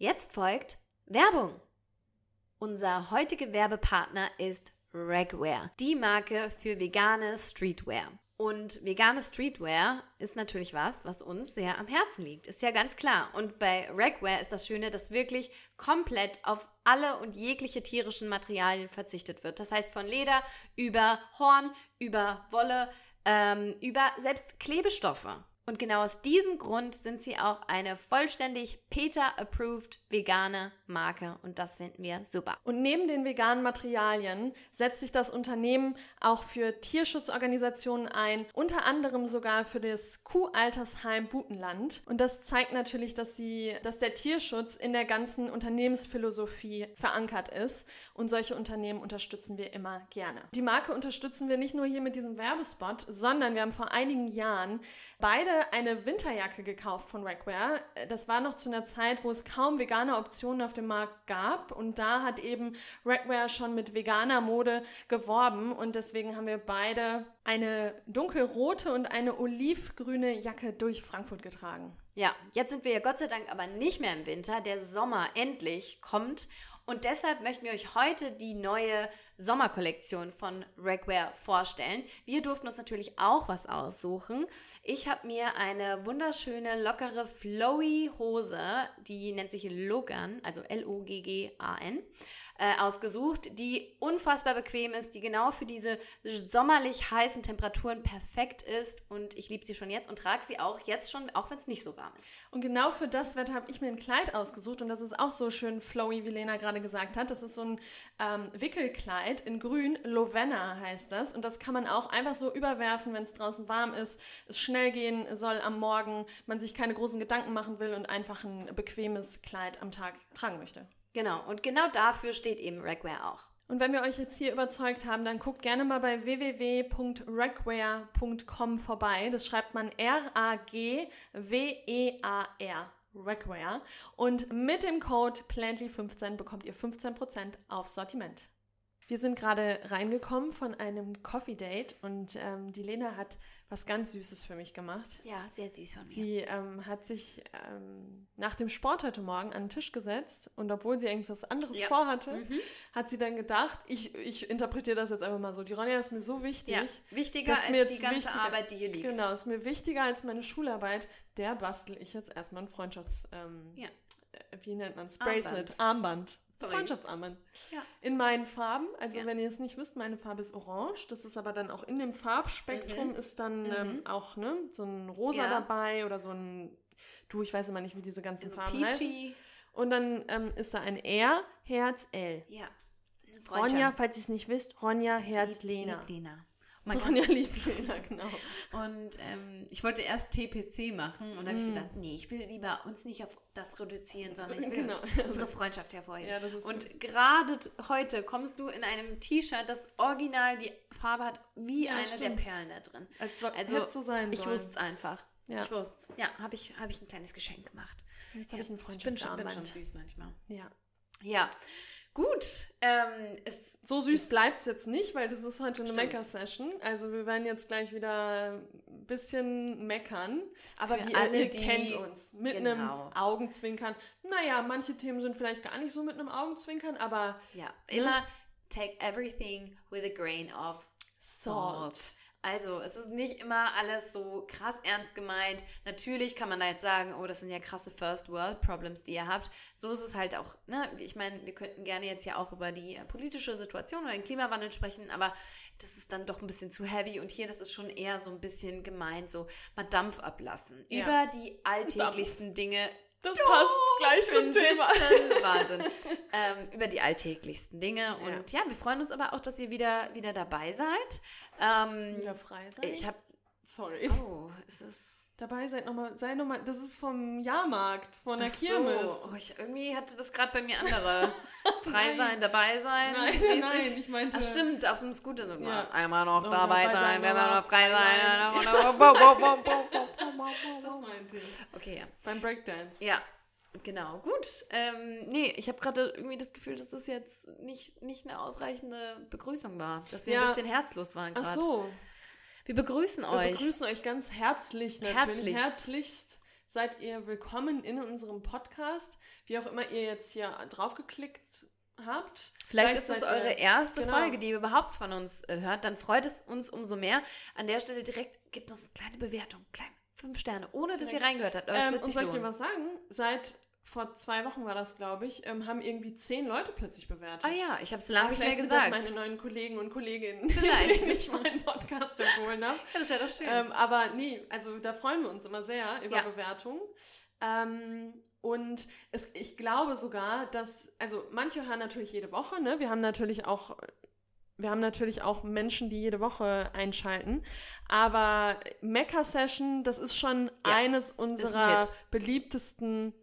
Jetzt folgt Werbung. Unser heutiger Werbepartner ist Regwear, die Marke für vegane Streetwear. Und vegane Streetwear ist natürlich was, was uns sehr am Herzen liegt. Ist ja ganz klar. Und bei Regwear ist das Schöne, dass wirklich komplett auf alle und jegliche tierischen Materialien verzichtet wird. Das heißt von Leder über Horn, über Wolle, ähm, über selbst Klebestoffe. Und genau aus diesem Grund sind sie auch eine vollständig PETA-approved vegane Marke und das finden wir super. Und neben den veganen Materialien setzt sich das Unternehmen auch für Tierschutzorganisationen ein, unter anderem sogar für das Kuhaltersheim Butenland. Und das zeigt natürlich, dass sie, dass der Tierschutz in der ganzen Unternehmensphilosophie verankert ist und solche Unternehmen unterstützen wir immer gerne. Die Marke unterstützen wir nicht nur hier mit diesem Werbespot, sondern wir haben vor einigen Jahren beide eine Winterjacke gekauft von Rackwear. Das war noch zu einer Zeit, wo es kaum vegane Optionen auf dem Markt gab. Und da hat eben Rackwear schon mit veganer Mode geworben. Und deswegen haben wir beide eine dunkelrote und eine olivgrüne Jacke durch Frankfurt getragen. Ja, jetzt sind wir ja Gott sei Dank aber nicht mehr im Winter. Der Sommer endlich kommt. Und deshalb möchten wir euch heute die neue Sommerkollektion von Regwear vorstellen. Wir durften uns natürlich auch was aussuchen. Ich habe mir eine wunderschöne, lockere, flowy Hose, die nennt sich Logan, also L-O-G-G-A-N, äh, ausgesucht, die unfassbar bequem ist, die genau für diese sommerlich heißen Temperaturen perfekt ist. Und ich liebe sie schon jetzt und trage sie auch jetzt schon, auch wenn es nicht so warm ist. Und genau für das Wetter habe ich mir ein Kleid ausgesucht und das ist auch so schön flowy, wie Lena gerade gesagt hat. Das ist so ein ähm, Wickelkleid in grün, Lovenna heißt das. Und das kann man auch einfach so überwerfen, wenn es draußen warm ist, es schnell gehen soll am Morgen, man sich keine großen Gedanken machen will und einfach ein bequemes Kleid am Tag tragen möchte. Genau, und genau dafür steht eben Ragwear auch. Und wenn wir euch jetzt hier überzeugt haben, dann guckt gerne mal bei www.ragwear.com vorbei. Das schreibt man R-A-G-W-E-A-R. Ragwear. Und mit dem Code Plantly15 bekommt ihr 15% aufs Sortiment. Wir sind gerade reingekommen von einem Coffee Date und ähm, die Lena hat was ganz Süßes für mich gemacht. Ja, sehr süß von mir. Sie ähm, hat sich ähm, nach dem Sport heute Morgen an den Tisch gesetzt und obwohl sie eigentlich was anderes ja. vorhatte, mhm. hat sie dann gedacht, ich, ich interpretiere das jetzt einfach mal so, die Ronja ist mir so wichtig. Ja, wichtiger als mir die ganze wichtiger, Arbeit, die hier liegt. Genau, ist mir wichtiger als meine Schularbeit. Der bastel ich jetzt erstmal ein Freundschafts... Ähm, ja. Äh, wie nennt man es? Bracelet, Armband. Armband. Sorry. Freundschaftsarmband. Ja. In meinen Farben. Also ja. wenn ihr es nicht wisst, meine Farbe ist orange. Das ist aber dann auch in dem Farbspektrum mhm. ist dann mhm. ähm, auch ne, so ein Rosa ja. dabei oder so ein, du, ich weiß immer nicht, wie diese ganzen also Farben peachy. heißen. Und dann ähm, ist da ein R, Herz, L. Ja. Ronja, falls ihr es nicht wisst, Ronja, Herz, Lieb, Lena. Lieb Lena. Man kann ja Lieblina, genau. Und ähm, ich wollte erst TPC machen und mm. habe ich gedacht, nee, ich will lieber uns nicht auf das reduzieren, sondern ich will genau. uns, unsere Freundschaft hervorheben. Ja, und gerade heute kommst du in einem T-Shirt, das original die Farbe hat wie ja, eine stimmt. der Perlen da drin. Als so, also so sein ich wusste es einfach. Ja. Ich wusste es. Ja, habe ich, hab ich ein kleines Geschenk gemacht. Jetzt habe ich eine Freundschaft. Ich bin schon, bin schon süß manchmal. Ja. Ja. Gut. Ähm, es, so süß bleibt es jetzt nicht, weil das ist heute eine Mecker-Session. Also wir werden jetzt gleich wieder ein bisschen meckern. Aber Für wie alle, ihr, kennt uns. Mit genau. einem Augenzwinkern. Naja, manche Themen sind vielleicht gar nicht so mit einem Augenzwinkern, aber... Ja, ne? immer take everything with a grain of salt. salt. Also, es ist nicht immer alles so krass ernst gemeint. Natürlich kann man da jetzt sagen, oh, das sind ja krasse First World Problems, die ihr habt. So ist es halt auch, ne? Ich meine, wir könnten gerne jetzt ja auch über die äh, politische Situation oder den Klimawandel sprechen, aber das ist dann doch ein bisschen zu heavy und hier, das ist schon eher so ein bisschen gemeint, so mal Dampf ablassen. Ja. Über die alltäglichsten Dampf. Dinge das jo, passt gleich zum Thema. Wahnsinn. ähm, über die alltäglichsten Dinge. Und ja. ja. wir freuen uns aber auch, dass ihr wieder, wieder dabei seid. Ähm, wieder frei seid? Ich habe. Sorry. Oh, es ist. Dabei seid nochmal, sei nochmal, das ist vom Jahrmarkt, von der Ach Kirmes. So. Oh, ich, irgendwie hatte das gerade bei mir andere. Frei sein, dabei sein. Nein, mäßig. nein, ich meinte. Ach stimmt, auf dem Scooter sind wir. Ja. Einmal noch dabei, dabei sein, wenn wir noch frei sein. Das meinte ich. Okay, ja. Beim Breakdance. Ja, Genau, gut. Ähm, nee, ich habe gerade irgendwie das Gefühl, dass das jetzt nicht, nicht eine ausreichende Begrüßung war. Dass wir ja. ein bisschen herzlos waren gerade. Ach so. Wir begrüßen euch. Wir begrüßen euch ganz herzlich natürlich. Herzlichst. Herzlichst seid ihr willkommen in unserem Podcast. Wie auch immer ihr jetzt hier draufgeklickt habt. Vielleicht, ist es eure erste genau. Folge, die ihr überhaupt von uns äh, hört. Dann freut es uns umso mehr. An der Stelle direkt gibt uns eine kleine Bewertung. Klein, fünf Sterne, ohne dass ihr reingehört habt. Aber ähm, und soll ich dir was sagen? Seit vor zwei Wochen war das, glaube ich, ähm, haben irgendwie zehn Leute plötzlich bewertet. Ah ja, ich habe es lange nicht mehr gesagt. Sind das meine neuen Kollegen und Kolleginnen, vielleicht. die ich meinen Podcast empfohlen habe. Ja, das wäre doch schön. Ähm, aber nee, also da freuen wir uns immer sehr über ja. Bewertungen. Ähm, und es, ich glaube sogar, dass, also manche hören natürlich jede Woche, ne? Wir haben natürlich auch wir haben natürlich auch Menschen, die jede Woche einschalten. Aber Mecha Session, das ist schon ja, eines unserer beliebtesten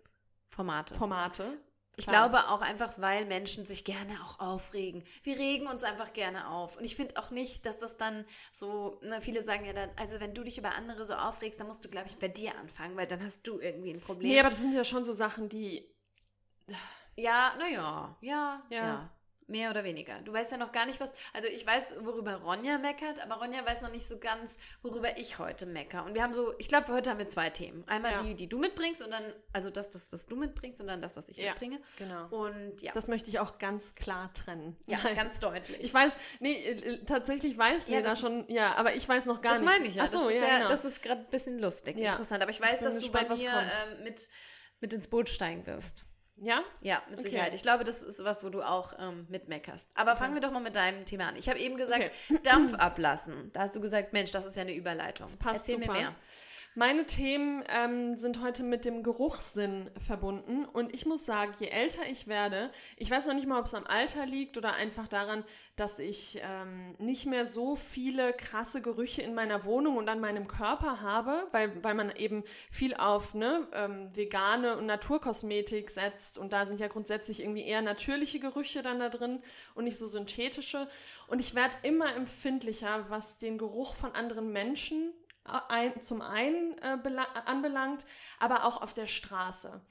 Formate. Formate. Ich glaube auch einfach, weil Menschen sich gerne auch aufregen. Wir regen uns einfach gerne auf. Und ich finde auch nicht, dass das dann so, na, ne, viele sagen ja dann, also wenn du dich über andere so aufregst, dann musst du, glaube ich, bei dir anfangen, weil dann hast du irgendwie ein Problem. Nee, aber das sind ja schon so Sachen, die. Ja, naja, ja, ja. ja. Mehr oder weniger. Du weißt ja noch gar nicht, was. Also ich weiß, worüber Ronja meckert, aber Ronja weiß noch nicht so ganz, worüber ich heute mecker. Und wir haben so, ich glaube, heute haben wir zwei Themen. Einmal ja. die, die du mitbringst und dann, also das, das, was du mitbringst und dann das, was ich ja, mitbringe. Genau. Und ja. Das möchte ich auch ganz klar trennen. Ja, Nein. ganz deutlich. Ich weiß, nee, äh, tatsächlich weiß ja, Lena schon, ja, aber ich weiß noch gar das nicht. Das meine ich ja. Ach so, das ja, ist ja, genau. Das ist gerade ein bisschen lustig, interessant. Aber ich weiß, ich dass gespannt, du bei mir ähm, mit, mit ins Boot steigen wirst. Ja? Ja, mit okay. Sicherheit. Ich glaube, das ist was, wo du auch ähm, mitmeckerst. Aber okay. fangen wir doch mal mit deinem Thema an. Ich habe eben gesagt, okay. Dampf ablassen. Da hast du gesagt, Mensch, das ist ja eine Überleitung. Das passt Erzähl super. mir mehr. Meine Themen ähm, sind heute mit dem Geruchssinn verbunden und ich muss sagen, je älter ich werde, ich weiß noch nicht mal, ob es am Alter liegt oder einfach daran, dass ich ähm, nicht mehr so viele krasse Gerüche in meiner Wohnung und an meinem Körper habe, weil, weil man eben viel auf ne, ähm, vegane und Naturkosmetik setzt und da sind ja grundsätzlich irgendwie eher natürliche Gerüche dann da drin und nicht so synthetische. Und ich werde immer empfindlicher, was den Geruch von anderen Menschen ein, zum einen äh, anbelangt, aber auch auf der Straße.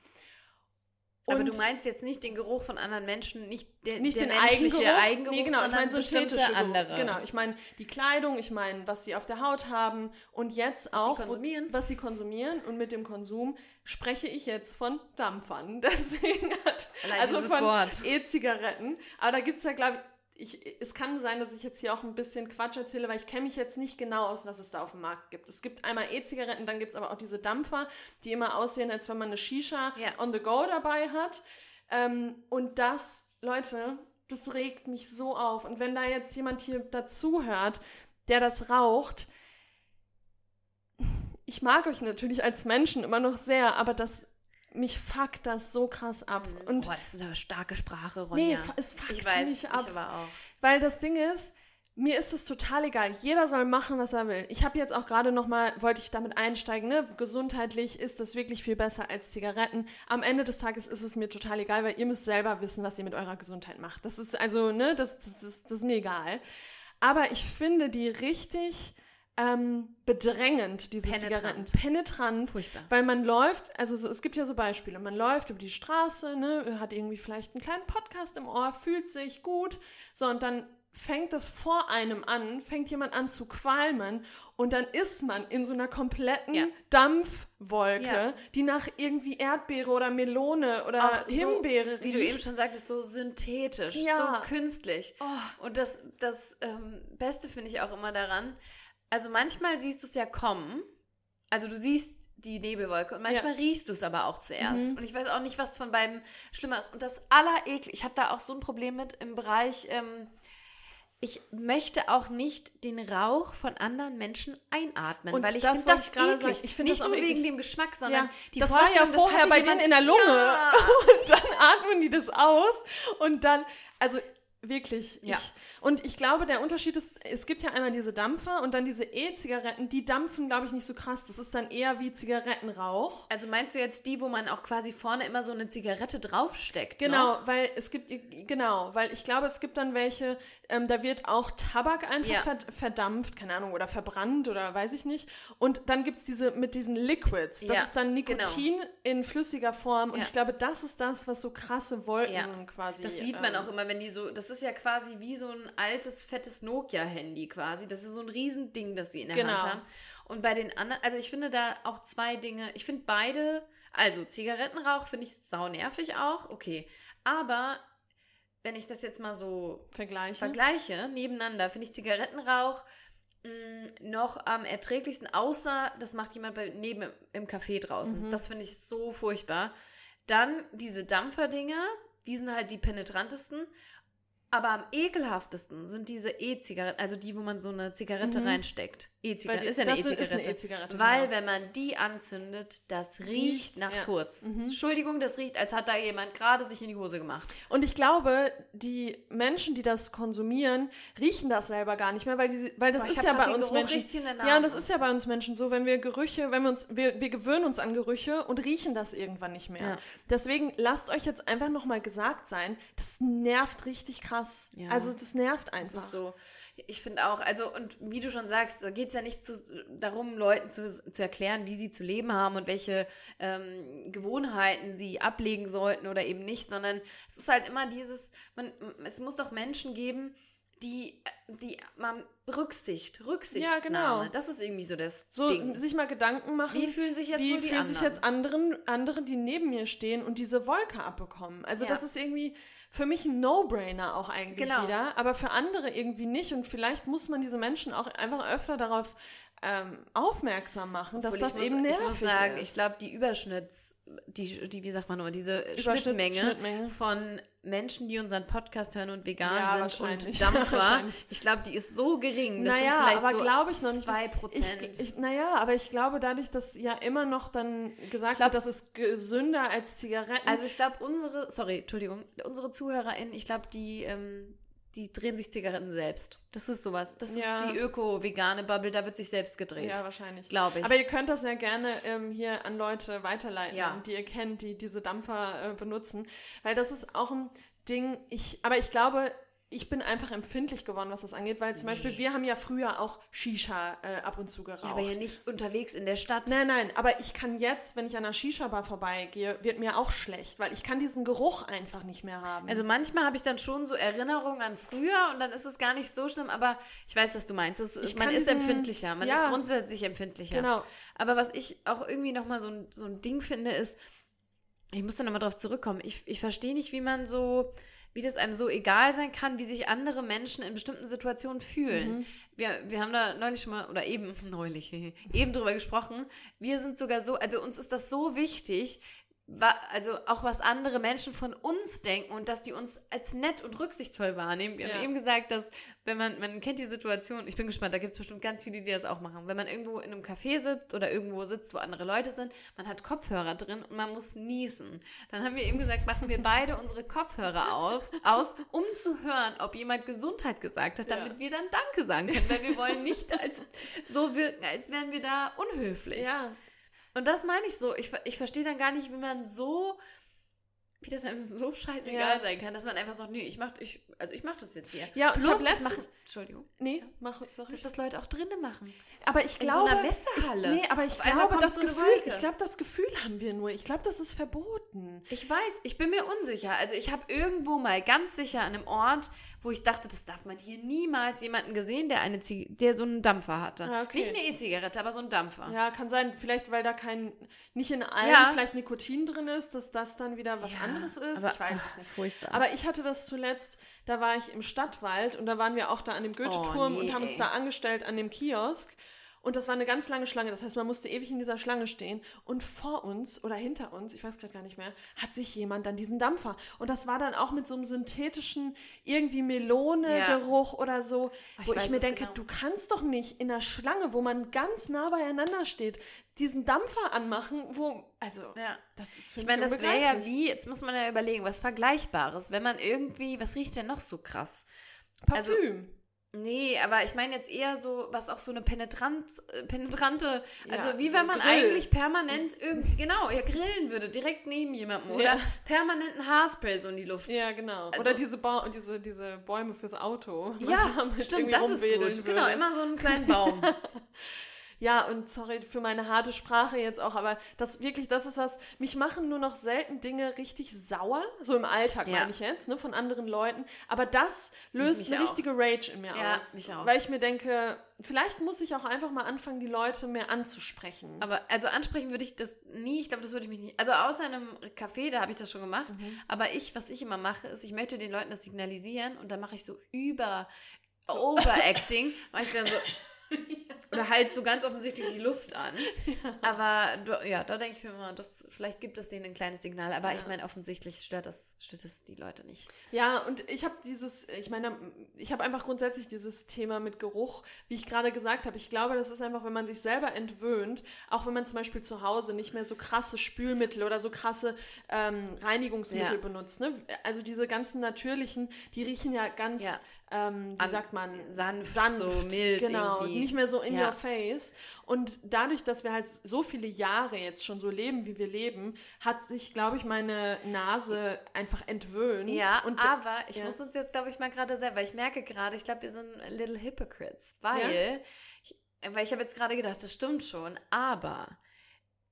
Und aber du meinst jetzt nicht den Geruch von anderen Menschen, nicht, der, nicht der den menschliche Eigengeruch, Eigengeruch nee, genau, sondern ich meine bestimmte andere. Genau, ich meine die Kleidung, ich meine, was sie auf der Haut haben und jetzt was auch, sie. Wo, was sie konsumieren. Und mit dem Konsum spreche ich jetzt von Dampfern. Deswegen hat, Allein also von E-Zigaretten. Aber da gibt es ja, glaube ich, ich, es kann sein, dass ich jetzt hier auch ein bisschen Quatsch erzähle, weil ich kenne mich jetzt nicht genau aus, was es da auf dem Markt gibt. Es gibt einmal E-Zigaretten, dann gibt es aber auch diese Dampfer, die immer aussehen, als wenn man eine Shisha ja. on the go dabei hat. Ähm, und das, Leute, das regt mich so auf. Und wenn da jetzt jemand hier dazuhört, der das raucht, ich mag euch natürlich als Menschen immer noch sehr, aber das mich fuckt das so krass ab. Mhm. Und Boah, das ist eine starke Sprache, Ronja. Nee, es fuckt ich weiß, mich ab. Ich aber auch. Weil das Ding ist, mir ist es total egal. Jeder soll machen, was er will. Ich habe jetzt auch gerade noch mal, wollte ich damit einsteigen, ne? Gesundheitlich ist das wirklich viel besser als Zigaretten. Am Ende des Tages ist es mir total egal, weil ihr müsst selber wissen, was ihr mit eurer Gesundheit macht. Das ist also, ne, das, das, das, das ist mir egal. Aber ich finde die richtig ähm, bedrängend, diese Penetrant. Zigaretten. Penetrant. Furchtbar. Weil man läuft, also so, es gibt ja so Beispiele, man läuft über die Straße, ne, hat irgendwie vielleicht einen kleinen Podcast im Ohr, fühlt sich gut, so und dann fängt das vor einem an, fängt jemand an zu qualmen und dann ist man in so einer kompletten ja. Dampfwolke, Ja. die nach irgendwie Erdbeere oder Melone oder Auch Himbeere so, wie du eben schon sagtest, so synthetisch, Ja. so künstlich. Oh. Und das, das ähm, Beste finde ich auch immer daran, also manchmal siehst du es ja kommen, also du siehst die Nebelwolke und manchmal riechst du es aber auch zuerst. Mhm. Und ich weiß auch nicht, was von beiden schlimmer ist. Und das Allerekel, ich habe da auch so ein Problem mit im Bereich, ähm, ich möchte auch nicht den Rauch von anderen Menschen einatmen, Und weil ich das finde wollte das ich eklig. Ich finde nicht das nur wegen eklig. dem Geschmack, sondern Ja, die das war ja das vorher bei denen in der Lunge. Ja. Und dann atmen die das aus und dann, also wirklich. Ja. Ich, und ich glaube, der Unterschied ist, es gibt ja einmal diese Dampfer und dann diese E-Zigaretten, die dampfen, glaube ich, nicht so krass. Das ist dann eher wie Zigarettenrauch. Also meinst du jetzt die, wo man auch quasi vorne immer so eine Zigarette draufsteckt? Genau, Noch? weil es gibt, genau, weil ich glaube, es gibt dann welche, ähm, da wird auch Tabak einfach Ja. verd verdampft, keine Ahnung, oder verbrannt oder weiß ich nicht. Und dann gibt es diese mit diesen Liquids. Das Ja, ist dann Nikotin in flüssiger Form. Und ich glaube, das ist das, was so krasse Wolken quasi. Das sieht man ähm, auch immer, wenn die so, das ist ja quasi wie so ein altes, fettes Nokia-Handy quasi. Das ist so ein Riesending, das sie in der Genau. Hand haben. Und bei den anderen, also ich finde da auch zwei Dinge. Ich finde beide, also Zigarettenrauch finde ich sau nervig auch, okay. Aber wenn ich das jetzt mal so Vergleiche. vergleiche, nebeneinander, finde ich Zigarettenrauch mh, noch am erträglichsten, außer das macht jemand bei, neben im, im Café draußen. Mhm. Das finde ich so furchtbar. Dann diese Dampferdinger, die sind halt die penetrantesten. Aber am ekelhaftesten sind diese E-Zigaretten, also die, wo man so eine Zigarette Mhm. reinsteckt. E-Zigarette ist ja eine E-Zigarette. E-Zigarette, Weil, genau. wenn man die anzündet, das riecht, Riecht, nach ja. Furz. Mhm. Entschuldigung, das riecht, als hat da jemand gerade sich in die Hose gemacht. Und ich glaube, die Menschen, die das konsumieren, riechen das selber gar nicht mehr, weil, die, weil das Boah, ist ja bei uns Geruch Menschen. Ja, und das ist ja bei uns Menschen so, wenn wir Gerüche, wenn wir uns, wir, wir gewöhnen uns an Gerüche und riechen das irgendwann nicht mehr. Ja. Deswegen lasst euch jetzt einfach nochmal gesagt sein, das nervt richtig krass. Ja. Also das nervt Das einfach. ist so. Ich finde auch, also, und wie du schon sagst, da geht es ja nicht zu, darum, Leuten zu, zu erklären, wie sie zu leben haben und welche ähm, Gewohnheiten sie ablegen sollten oder eben nicht, sondern es ist halt immer dieses, man, es muss doch Menschen geben, die, die man Rücksicht, Rücksichtnahme, genau. das ist irgendwie so das So Ding. sich mal Gedanken machen. Wie fühlen sich jetzt wie fühlen sich anderen? jetzt anderen, andere, die neben mir stehen und diese Wolke abbekommen? Also Ja. das ist irgendwie für mich ein No-Brainer auch eigentlich Genau. wieder, aber für andere irgendwie nicht und vielleicht muss man diese Menschen auch einfach öfter darauf ähm, aufmerksam machen, dass Obwohl, das ich muss, eben nervig Ich muss sagen, ist. ich glaube, die Überschnitts, die, die, wie sagt man nur, diese Schnittmenge, Schnittmenge. von Menschen, die unseren Podcast hören und vegan Ja, sind und. Dampfer, ich glaube, die ist so gering. Das naja, sind vielleicht aber so glaube ich noch nicht. zwei Ich, Prozent. ich, naja, aber ich glaube, dadurch, dass ja immer noch dann gesagt glaub- wird, das ist gesünder als Zigaretten. also ich glaube, unsere, sorry, Entschuldigung, unsere ZuhörerInnen, ich glaube, die, ähm, die drehen sich Zigaretten selbst. Das ist sowas. Das Ja. ist die öko-vegane Bubble, da wird sich selbst gedreht. ja, wahrscheinlich. Glaube ich. Aber ihr könnt das ja gerne ähm, hier an Leute weiterleiten, Ja. die ihr kennt, die diese Dampfer äh, benutzen. Weil das ist auch ein Ding, ich, aber ich glaube, ich bin einfach empfindlich geworden, was das angeht, weil zum Beispiel wir haben ja früher auch Shisha äh, ab und zu geraucht. ja, aber ja nicht unterwegs in der Stadt. Nein, nein, aber ich kann jetzt, wenn ich an einer Shisha-Bar vorbeigehe, wird mir auch schlecht, weil ich kann diesen Geruch einfach nicht mehr haben. Also manchmal habe ich dann schon so Erinnerungen an früher und dann ist es gar nicht so schlimm, aber ich weiß, was du meinst. Es, man ist diesen- empfindlicher, man ja. ist grundsätzlich empfindlicher. genau. Aber was ich auch irgendwie nochmal so ein, so ein Ding finde, ist, ich muss da nochmal drauf zurückkommen, ich, ich verstehe nicht, wie man so, wie das einem so egal sein kann, wie sich andere Menschen in bestimmten Situationen fühlen. Mhm. Wir, wir haben da neulich schon mal, oder eben, neulich, eben drüber gesprochen, wir sind sogar so, also uns ist das so wichtig, also auch was andere Menschen von uns denken und dass die uns als nett und rücksichtsvoll wahrnehmen. Wir Ja. haben eben gesagt, dass wenn man, man kennt die Situation, ich bin gespannt, da gibt es bestimmt ganz viele, die das auch machen. Wenn man irgendwo in einem Café sitzt oder irgendwo sitzt, wo andere Leute sind, man hat Kopfhörer drin und man muss niesen. Dann haben wir eben gesagt, machen wir beide unsere Kopfhörer auf, aus, um zu hören, ob jemand Gesundheit gesagt hat, damit Ja. wir dann Danke sagen können, weil wir wollen nicht als so wirken, als wären wir da unhöflich. Ja, Und das meine ich so. Ich, ich verstehe dann gar nicht, wie man so, das einem so scheißegal Ja. sein kann, dass man einfach sagt, nö, ich mach, ich, also ich mach das jetzt hier. Ja, und ich Plus, das letztens- machen, Entschuldigung, nee, mach, sorry. dass das Leute auch drinnen machen. Aber ich In so glaube, einer Messehalle. Ich, nee, aber ich glaube, das so Gefühl, ich glaube, das Gefühl haben wir nur. Ich glaube, das ist verboten. Ich weiß, ich bin mir unsicher. Also ich habe irgendwo mal ganz sicher an einem Ort, wo ich dachte, das darf man hier niemals jemanden gesehen, der eine der so einen Dampfer hatte. Ah, okay. Nicht eine E-Zigarette, aber so einen Dampfer. Ja, kann sein, vielleicht weil da kein, nicht in allen Ja. vielleicht Nikotin drin ist, dass das dann wieder was Ja, anderes ist. aber- ich weiß es nicht. Furchtbar. Aber ich hatte das zuletzt, da war ich im Stadtwald und da waren wir auch da an dem Goethe-Turm Oh, nee, und haben uns ey. da angestellt an dem Kiosk. Und das war eine ganz lange Schlange. Das heißt, man musste ewig in dieser Schlange stehen. Und vor uns oder hinter uns, ich weiß gerade gar nicht mehr, hat sich jemand dann diesen Dampfer. Und das war dann auch mit so einem synthetischen, irgendwie Melone-Geruch oder so, ich wo ich mir denke, genau. du kannst doch nicht in der Schlange, wo man ganz nah beieinander steht, diesen Dampfer anmachen, wo, also, ja. das ist für Ich mich meine, das wäre ja wie, jetzt muss man ja überlegen, was Vergleichbares. Wenn man irgendwie, was riecht denn noch so krass? also- Parfüm. Nee, aber ich meine jetzt eher so, was auch so eine penetrant, äh, penetrante, also Ja, wie so wenn man Grill. eigentlich permanent irgendwie, genau, ja, grillen würde, direkt neben jemandem oder Ja. permanent ein Haarspray so in die Luft. Ja, genau. Also- Oder diese, ba diese, diese Bäume fürs Auto. Ja, stimmt, das ist gut. würde. Genau, immer so einen kleinen Baum. Ja, und sorry für meine harte Sprache jetzt auch, aber das wirklich, das ist was, mich machen nur noch selten Dinge richtig sauer, so im Alltag Ja. meine ich jetzt, ne, von anderen Leuten, aber das löst Mich eine auch. richtige Rage in mir Ja, aus. mich auch. Weil ich mir denke, vielleicht muss ich auch einfach mal anfangen, die Leute mehr anzusprechen. Aber also ansprechen würde ich das nie. Ich glaube, das würde ich mich nicht. Also außer in einem Café, da habe ich das schon gemacht. Mhm. Aber ich, was ich immer mache, ist, ich möchte den Leuten das signalisieren und dann mache ich so über Overacting, mache ich dann so oder halt so ganz offensichtlich die Luft an. Aber du, ja, da denke ich mir immer, das, vielleicht gibt es denen ein kleines Signal. Aber ich Ja. meine, offensichtlich stört das, stört das die Leute nicht. Ja, und ich habe dieses, ich meine, ich habe einfach grundsätzlich dieses Thema mit Geruch, wie ich gerade gesagt habe. Ich glaube, das ist einfach, wenn man sich selber entwöhnt, auch wenn man zum Beispiel zu Hause nicht mehr so krasse Spülmittel oder so krasse ähm, Reinigungsmittel Ja. benutzt. Ne? Also diese ganzen natürlichen, die riechen ja ganz, Ja. Ähm, wie An- sagt man, sanft, so mild Genau, irgendwie. nicht mehr so in Ja. your face. Und dadurch, dass wir halt so viele Jahre jetzt schon so leben, wie wir leben, hat sich, glaube ich, meine Nase einfach entwöhnt. Ja, und aber ich ja. muss uns jetzt, glaube ich, mal gerade selber, weil ich merke gerade, ich glaube, wir sind little hypocrites, weil, ich, weil ich habe jetzt gerade gedacht, das stimmt schon, aber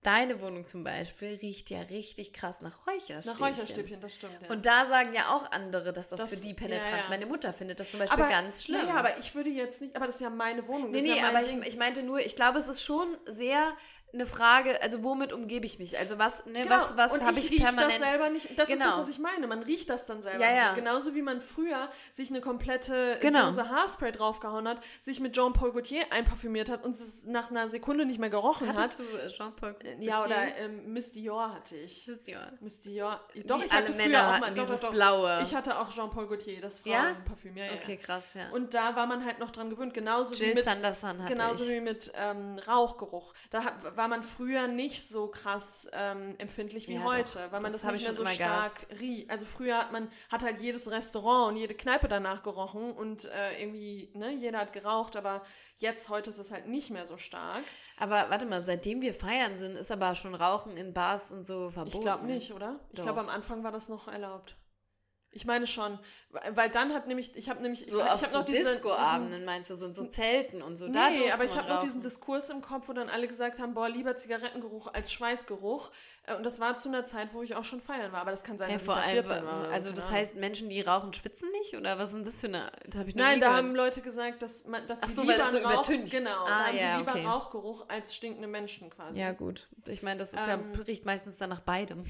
deine Wohnung zum Beispiel riecht ja richtig krass nach Räucherstäbchen. Nach Räucherstäbchen, das stimmt. Ja. Und da sagen ja auch andere, dass das, Das- für die penetrant. ja, ja. Meine Mutter findet das zum Beispiel ganz schlimm. Ja, aber ich würde jetzt nicht, aber das ist ja meine Wohnung. Nee, nee, aber ich, ich meinte nur, ich glaube, es ist schon sehr eine Frage, also womit umgebe ich mich? Also was, ne, Genau. was, was habe ich, riech permanent? das selber nicht. Das ist Genau. das, was ich meine. Man riecht das dann selber Ja, nicht. ja. Genauso wie man früher sich eine komplette Genau. Dose Haarspray draufgehauen hat, sich mit Jean-Paul Gaultier einparfümiert hat und es nach einer Sekunde nicht mehr gerochen Hattest hat. du äh, Jean-Paul? Ja, Gaultier? oder ähm, Miss Dior hatte ich. Wisst ihr? Miss Dior. Doch, Die ich alle hatte früher Männer auch mal dieses doch, doch. Blaue. Ich hatte auch Jean-Paul Gaultier, das Ja? Frauenparfüm. Ja, ja, Okay, ja. krass, ja. Und da war man halt noch dran gewöhnt, genauso wie Jill mit Sanderson hatte genauso ich. wie mit ähm, Rauchgeruch. Da hat, war man früher nicht so krass ähm, empfindlich wie Ja, heute, doch. weil man Das das, nicht ich mehr so stark riecht. Also früher hat man hat halt jedes Restaurant und jede Kneipe danach gerochen und äh, irgendwie ne jeder hat geraucht, aber jetzt heute ist es halt nicht mehr so stark. Aber warte mal, seitdem wir feiern sind, ist aber schon Rauchen in Bars und so verboten. Ich glaube nicht, oder? Ich glaube am Anfang war das noch erlaubt. Ich meine schon, weil dann hat nämlich, ich habe nämlich, So ich, auf ich so noch diese- diesen- Disco-Abenden meinst du, so, so Zelten und so. da Nee, durfte aber ich habe noch diesen Diskurs im Kopf, wo dann alle gesagt haben, boah, lieber Zigarettengeruch als Schweißgeruch. Äh, Und das war zu einer Zeit, wo ich auch schon feiern war. Aber das kann sein, Ja, dass vor ich da allem, 14 war. oder so, also das heißt, Menschen, die rauchen, schwitzen nicht? Oder was ist denn das für eine, das habe ich Nein, da gehört. haben Leute gesagt, dass, man, dass Ach sie so, lieber weil es so Rauch, übertüncht. Genau, Ah, da haben ja, sie lieber okay. Rauchgeruch als stinkende Menschen quasi. Ja, gut. Ich meine, das ist Ähm, ja, riecht meistens dann nach beidem.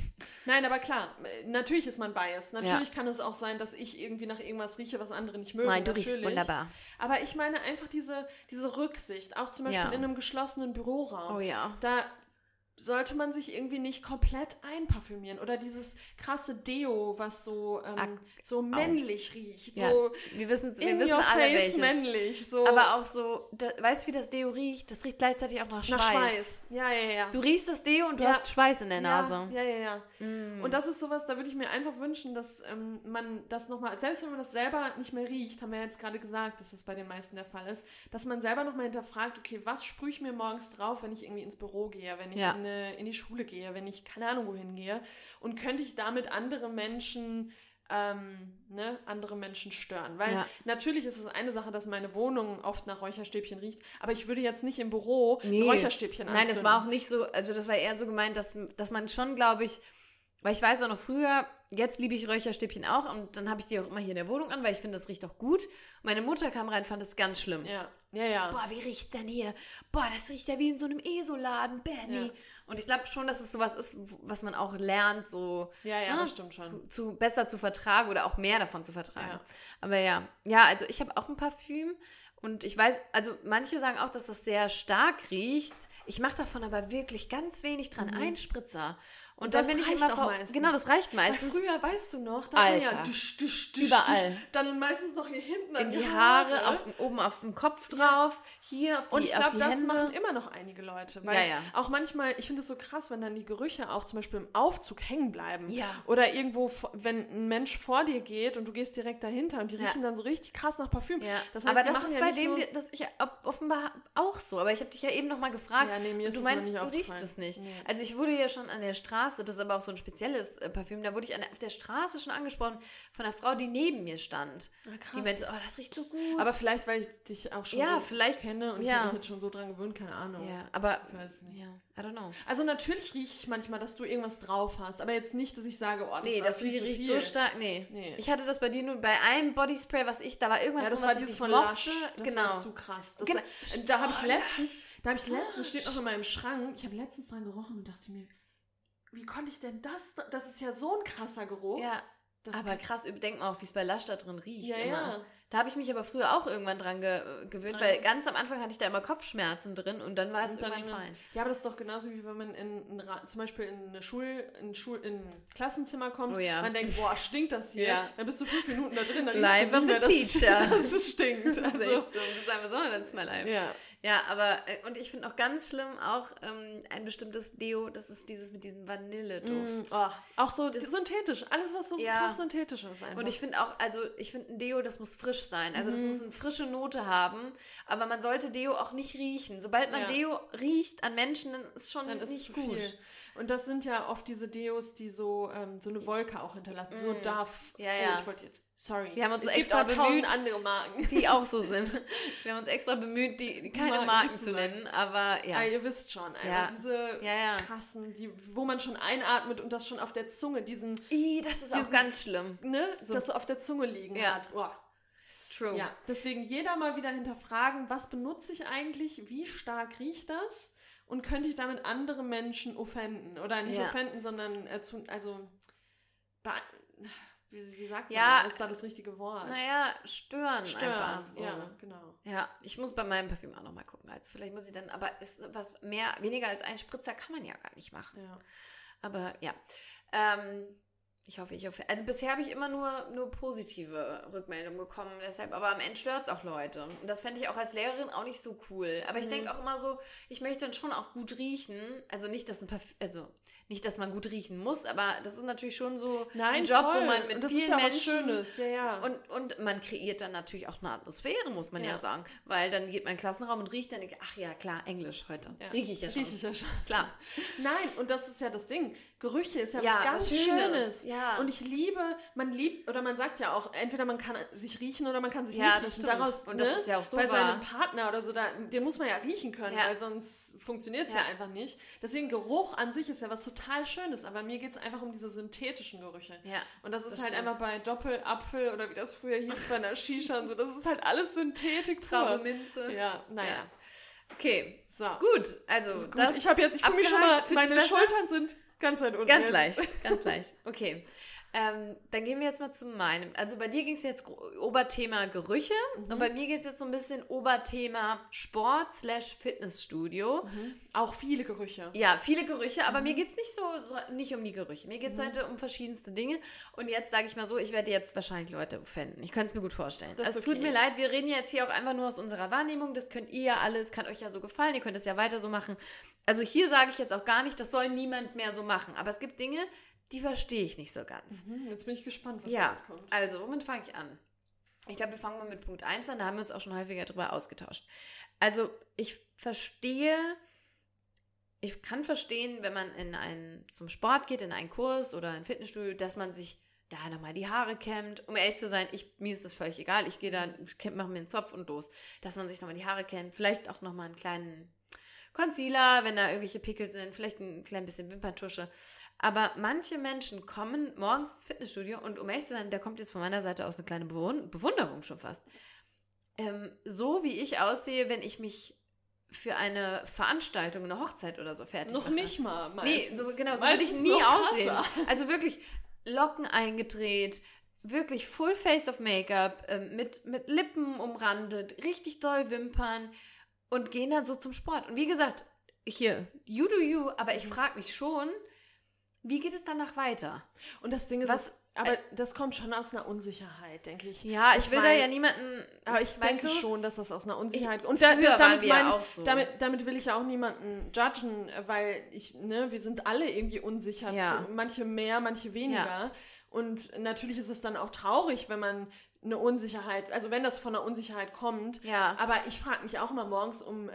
Nein, aber klar, äh, natürlich ist man biased. Natürlich kann es auch sein, dass ich irgendwie nach irgendwas rieche, was andere nicht mögen. Nein, du riechst natürlich. wunderbar. Aber ich meine einfach diese, diese Rücksicht, auch zum Beispiel Ja. in einem geschlossenen Büroraum. Oh ja. Da sollte man sich irgendwie nicht komplett einparfümieren. Oder dieses krasse Deo, was so, ähm, so männlich riecht. Ja, So wir wissen, wir wissen alle face welches. männlich. So Aber auch so, da, weißt du, wie das Deo riecht? Das riecht gleichzeitig auch nach Schweiß. nach Schweiß. Ja, ja, ja. Du riechst das Deo und du Ja. hast Schweiß in der Nase. Ja, ja, ja. ja. Mm. Und das ist sowas, da würde ich mir einfach wünschen, dass ähm, man das nochmal, selbst wenn man das selber nicht mehr riecht, haben wir ja jetzt gerade gesagt, dass das bei den meisten der Fall ist, dass man selber nochmal hinterfragt, okay, was sprühe ich mir morgens drauf, wenn ich irgendwie ins Büro gehe, wenn ich in, eine, in die Schule gehe, wenn ich keine Ahnung wohin gehe und könnte ich damit andere Menschen ähm, ne, andere Menschen stören. Weil Ja. natürlich ist es eine Sache, dass meine Wohnung oft nach Räucherstäbchen riecht, aber ich würde jetzt nicht im Büro Nee. Räucherstäbchen Nein, anzünden. das war auch nicht so, also das war eher so gemeint, dass, dass man schon, glaube ich, weil ich weiß auch noch früher, jetzt liebe ich Räucherstäbchen auch und dann habe ich die auch immer hier in der Wohnung an, weil ich finde, das riecht auch gut. Meine Mutter kam rein, fand das ganz schlimm. Ja, ja, ja. Boah, wie riecht's denn hier? Boah, das riecht ja wie in so einem ESO-Laden, Benny. Ja. Und ich glaube schon, dass es sowas ist, was man auch lernt, so Ja, ja, ne, stimmt schon. Zu, zu besser zu vertragen oder auch mehr davon zu vertragen. Ja. Aber ja, ja, also ich habe auch ein Parfüm und ich weiß, also manche sagen auch, dass das sehr stark riecht. Ich mache davon aber wirklich ganz wenig dran, ein Spritzer. Und, dann das bin ich reicht immer auch meistens. Genau, das reicht Weil meistens. früher, weißt du noch, da war ja dusch, dusch, dusch, Überall. Dann meistens noch hier hinten in an die Haare, auf, den- oben auf dem Kopf drauf, hier auf die, Und ich auf glaube, das Hände. machen immer noch einige Leute. Weil Ja, ja. auch manchmal, ich finde es so krass, wenn dann die Gerüche auch zum Beispiel im Aufzug hängen bleiben. Ja. Oder irgendwo, wenn ein Mensch vor dir geht und du gehst direkt dahinter und die Ja. riechen dann so richtig krass nach Parfüm. Ja, Das heißt, aber das ist ja bei dem, nur- das ich offenbar auch so. Aber ich habe dich ja eben noch mal gefragt. Ja, nee, mir ist du meinst, du riechst es nicht. Also ich wurde ja schon an der Straße Straße, das ist aber auch so ein spezielles äh, Parfüm, da wurde ich an, auf der Straße schon angesprochen von einer Frau, die neben mir stand. Ah, krass. Die meinte, oh, das riecht so gut. Aber vielleicht, weil ich dich auch schon Ja, so vielleicht- kenne und ich ja. habe mich jetzt schon so dran gewöhnt, keine Ahnung. ja, aber, Ich weiß nicht. ja, I don't know. Also natürlich rieche ich manchmal, dass du irgendwas drauf hast, aber jetzt nicht, dass ich sage, oh, das Nee, das riecht viel. so stark. Nee. Nee. Ich hatte das bei dir nur bei einem Bodyspray, was ich, da war irgendwas Ja, das drin, war was ich dieses nicht von mochte. Das genau. war zu krass. Das Genau. war, da habe ich Oh, letztens, da habe ich letztens, steht noch in meinem Schrank, ich habe letztens dran gerochen und dachte mir, wie konnte ich denn das, das ist ja so ein krasser Geruch. Ja, das aber krass, überdenk mal auch, wie es bei Lush da drin riecht. ja, immer. ja. Da habe ich mich aber früher auch irgendwann dran ge gewöhnt, Dran- weil ganz am Anfang hatte ich da immer Kopfschmerzen drin und dann war es dann irgendwann fein. Ja, aber das ist doch genauso wie wenn man in, in zum Beispiel in eine Schul, in Schul, in ein Klassenzimmer kommt, Oh ja. man denkt, boah, stinkt das hier. Ja. Dann bist du fünf Minuten da drin, dann riechst du of nicht mehr, dass, teacher. dass es stinkt. Das ist Also, so. Das ist einfach so, dann ist mal live. ja. Ja, aber, äh, und ich finde auch ganz schlimm auch ähm, ein bestimmtes Deo, das ist dieses mit diesem Vanilleduft. Mm, oh, auch so Das- synthetisch, alles was so Ja. krass synthetisch ist einfach. Und ich finde auch, also ich finde ein Deo, das muss frisch sein. Also das Mhm. muss eine frische Note haben. Aber man sollte Deo auch nicht riechen. Sobald man Ja. Deo riecht an Menschen, dann ist schon dann ist es nicht gut. viel. Und das sind ja oft diese Deos, die so, ähm, so eine Wolke auch hinterlassen. So Mm. darf. Ja, oh, ja. ich wollte jetzt. Sorry. Wir haben uns es extra auch bemüht. andere Marken. Die auch so sind. Wir haben uns extra bemüht, die, die keine Marken Marken zu nennen. Aber ja. Ah, ihr wisst schon, Ja. diese Ja, ja. krassen, die, wo man schon einatmet und das schon auf der Zunge, diesen, Ih, das ist auch diesen- ganz schlimm. ne, das so auf der Zunge liegen Ja. hat. Boah. True. Ja, deswegen jeder mal wieder hinterfragen, was benutze ich eigentlich, wie stark riecht das und könnte ich damit andere Menschen offenden oder nicht Ja. offenden, sondern äh, zu, also wie, wie sagt man Ja, da? Ist da das richtige Wort? Naja, stören, Stören. einfach so. Ja, genau. Ja, ich muss bei meinem Parfüm auch nochmal gucken. Also vielleicht muss ich dann, aber ist was mehr, weniger als ein Spritzer kann man ja gar nicht machen. Ja. Aber ja. Ähm, ich hoffe, ich hoffe. Also bisher habe ich immer nur, nur positive Rückmeldungen bekommen. Deshalb, aber am Ende stört es auch Leute. Und das fände ich auch als Lehrerin auch nicht so cool. Aber ich Mhm. denke auch immer so, ich möchte dann schon auch gut riechen. Also nicht, dass ein Parfüm, also nicht, dass man gut riechen muss, aber das ist natürlich schon so Nein, ein Job, voll. wo man mit vielen ja Menschen Schönes, ja, ja. und, und man kreiert dann natürlich auch eine Atmosphäre, muss man ja, sagen. Weil dann geht man in den Klassenraum und riecht dann, ach ja, klar, Englisch heute. ja. Riech ich ja schon. Riech ich ja schon. Klar. Nein, und das ist ja das Ding. Gerüche ist ja, was ganz was Schönes, Schönes. ja. Und ich liebe, man liebt, oder man sagt ja auch, entweder man kann sich riechen oder man kann sich Ja, nicht das riechen. stimmt. Daraus, Und das ne, ist ja auch so Bei wahr. seinem Partner oder so, da, den muss man ja riechen können, weil sonst funktioniert es ja. Ja. einfach nicht. Deswegen Geruch an sich ist ja was total Schönes, aber mir geht es einfach um diese synthetischen Gerüche. Ja. Und das ist Das halt stimmt. einfach bei Doppelapfel oder wie das früher hieß bei einer Shisha und so, das ist halt alles Synthetik Traube pur. Minze. Ja, naja. Ja. Okay, So. gut. Also, ist gut. ich habe jetzt, ich fühle mich schon mal, meine? Schultern sind ganz weit unten. ganz jetzt. leicht, ganz leicht. Okay. Ähm, dann gehen wir jetzt mal zu meinem. Also bei dir ging es jetzt Oberthema Gerüche Mhm. und bei mir geht es jetzt so ein bisschen Oberthema Sport slash Fitnessstudio. Mhm. Auch viele Gerüche. Ja, viele Gerüche, aber Mhm. mir geht es nicht so, so nicht um die Gerüche. Mir geht es heute um verschiedenste Dinge. Und jetzt sage ich mal so, ich werde jetzt wahrscheinlich Leute offenden. Ich könnte es mir gut vorstellen. Das also es tut okay. mir leid, wir reden jetzt hier auch einfach nur aus unserer Wahrnehmung. Das könnt ihr ja alles, kann euch ja so gefallen, ihr könnt es ja weiter so machen. Also hier sage ich jetzt auch gar nicht, das soll niemand mehr so machen. Aber es gibt Dinge, die verstehe ich nicht so ganz. Mhm, Jetzt bin ich gespannt, was da Ja, jetzt kommt. also womit fange ich an? Ich glaube, wir fangen mal mit Punkt 1 an, da haben wir uns auch schon häufiger drüber ausgetauscht. Also ich verstehe, ich kann verstehen, wenn man in einen, zum Sport geht, in einen Kurs oder ein Fitnessstudio, dass man sich da nochmal die Haare kämmt. Um ehrlich zu sein, ich, mir ist das völlig egal. Ich gehe da, mache mir einen Zopf und los. Dass man sich nochmal die Haare kämmt, vielleicht auch nochmal einen kleinen Concealer, wenn da irgendwelche Pickel sind, vielleicht ein klein bisschen Wimperntusche. Aber manche Menschen kommen morgens ins Fitnessstudio und um ehrlich zu sein, da kommt jetzt von meiner Seite aus eine kleine Bewun- Bewunderung schon fast. Ähm, so wie ich aussehe, wenn ich mich für eine Veranstaltung, eine Hochzeit oder so fertig Noch mache. nicht mal. Nee, Meistens. so, genau, so würde ich nie aussehen. Also wirklich Locken eingedreht, wirklich Full Face of Make-up, ähm, mit, mit Lippen umrandet, richtig doll Wimpern und gehen dann so zum Sport. Und wie gesagt, hier, you do you, aber ich frage mich schon, wie geht es danach weiter? Und das Ding ist, Was- aber das kommt schon aus einer Unsicherheit, denke ich. Ja, ich, will da mein- ja niemanden. Aber ich denke du, schon, dass das aus einer Unsicherheit Ich- Und da, da, damit, ja mein, so. damit, damit will ich ja auch niemanden judgen, weil ich, ne, wir sind alle irgendwie unsicher. Ja. Zu, manche mehr, manche weniger. Und natürlich ist es dann auch traurig, wenn man eine Unsicherheit, also wenn das von einer Unsicherheit kommt. Ja. Aber ich frage mich auch immer morgens um äh,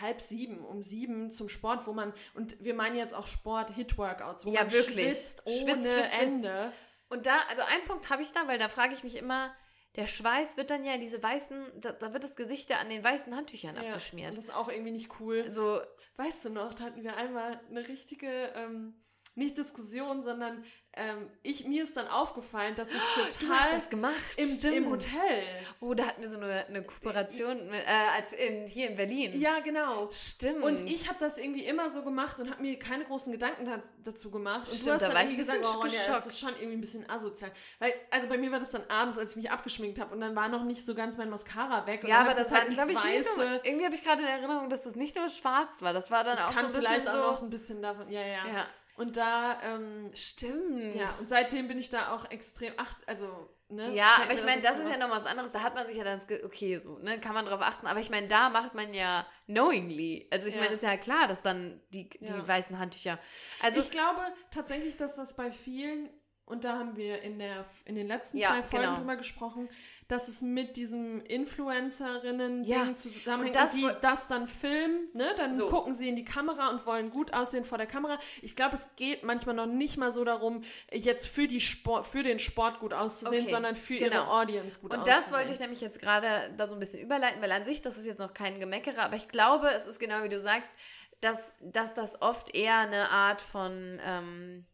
halb sieben, um sieben zum Sport, wo man, und wir meinen jetzt auch Sport, Hit-Workouts, wo Ja, man wirklich. schwitzt ohne Schwitz, schwitz, schwitz. Ende. Und da, also einen Punkt habe ich da, weil da frage ich mich immer, der Schweiß wird dann ja in diese weißen, da, da wird das Gesicht ja an den weißen Handtüchern Ja, abgeschmiert. das ist auch irgendwie nicht cool. So, Weißt du noch, da hatten wir einmal eine richtige, ähm, nicht Diskussion, sondern ähm, ich, mir ist dann aufgefallen, dass ich du hast total das gemacht. im, im Hotel. Oh, da hatten wir so eine, eine Kooperation mit, äh, als in, hier in Berlin. Ja, genau. Stimmt. Und ich habe das irgendwie immer so gemacht und habe mir keine großen Gedanken da, dazu gemacht. Und Stimmt, du hast da dann war ich irgendwie gesagt, oh, ja, das ist schon irgendwie ein bisschen asozial. Weil, also bei mir war das dann abends, als ich mich abgeschminkt habe und dann war noch nicht so ganz mein Mascara weg. Ja, aber das war, halt ins glaube ich, nicht nur, irgendwie habe ich gerade in Erinnerung, dass das nicht nur schwarz war. Das war dann Das auch kann so ein vielleicht bisschen auch so. noch ein bisschen davon, ja, ja. ja, Und da, ähm, stimmt. ja, und seitdem bin ich da auch extrem, ach, also, ne? Ja, aber ich meine, jetzt das ist ja noch was anderes. Da hat man sich ja dann, das okay, so, ne, kann man drauf achten. Aber ich meine, da macht man ja knowingly. Also ich Ja. meine, ist ja klar, dass dann die, die Ja. weißen Handtücher. Also ich glaube tatsächlich, dass das bei vielen, und da haben wir in, der, in den letzten Ja, zwei Folgen genau. drüber gesprochen, dass es mit diesem Influencerinnen-Ding Ja, zusammenhängt und das und die das dann filmen, ne? dann So. gucken sie in die Kamera und wollen gut aussehen vor der Kamera. Ich glaube, es geht manchmal noch nicht mal so darum, jetzt für, die Sport, für den Sport gut auszusehen, Okay, sondern für genau. ihre Audience gut Und auszusehen. das wollte ich nämlich jetzt gerade da so ein bisschen überleiten, weil an sich, das ist jetzt noch kein Gemeckere, aber ich glaube, es ist genau wie du sagst, dass, dass das oft eher eine Art von, ähm,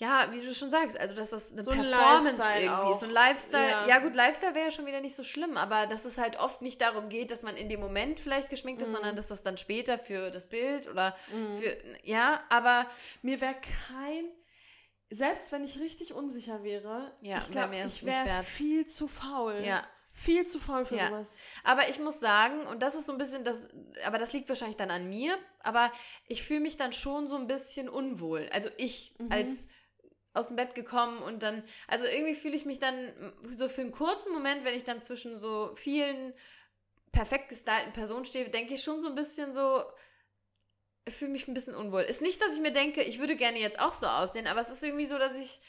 ja, wie du schon sagst, also dass das eine So ein Performance Lifestyle irgendwie auch. ist, so ein Lifestyle. Ja, Ja. gut, Lifestyle wäre ja schon wieder nicht so schlimm, aber dass es halt oft nicht darum geht, dass man in dem Moment vielleicht geschminkt ist, Mhm. sondern dass das dann später für das Bild oder für, ja, aber Mir wäre kein, selbst wenn ich richtig unsicher wäre, Ja, ich wär glaube, es ich wäre viel zu faul. ja. Viel zu faul für Ja. sowas. Aber ich muss sagen, und das ist so ein bisschen das, aber das liegt wahrscheinlich dann an mir, aber ich fühle mich dann schon so ein bisschen unwohl. Also ich Mhm. als aus dem Bett gekommen und dann, also irgendwie fühle ich mich dann so für einen kurzen Moment, wenn ich dann zwischen so vielen perfekt gestylten Personen stehe, denke ich schon so ein bisschen so, fühle mich ein bisschen unwohl. Ist nicht, dass ich mir denke, ich würde gerne jetzt auch so aussehen, aber es ist irgendwie so, dass ich,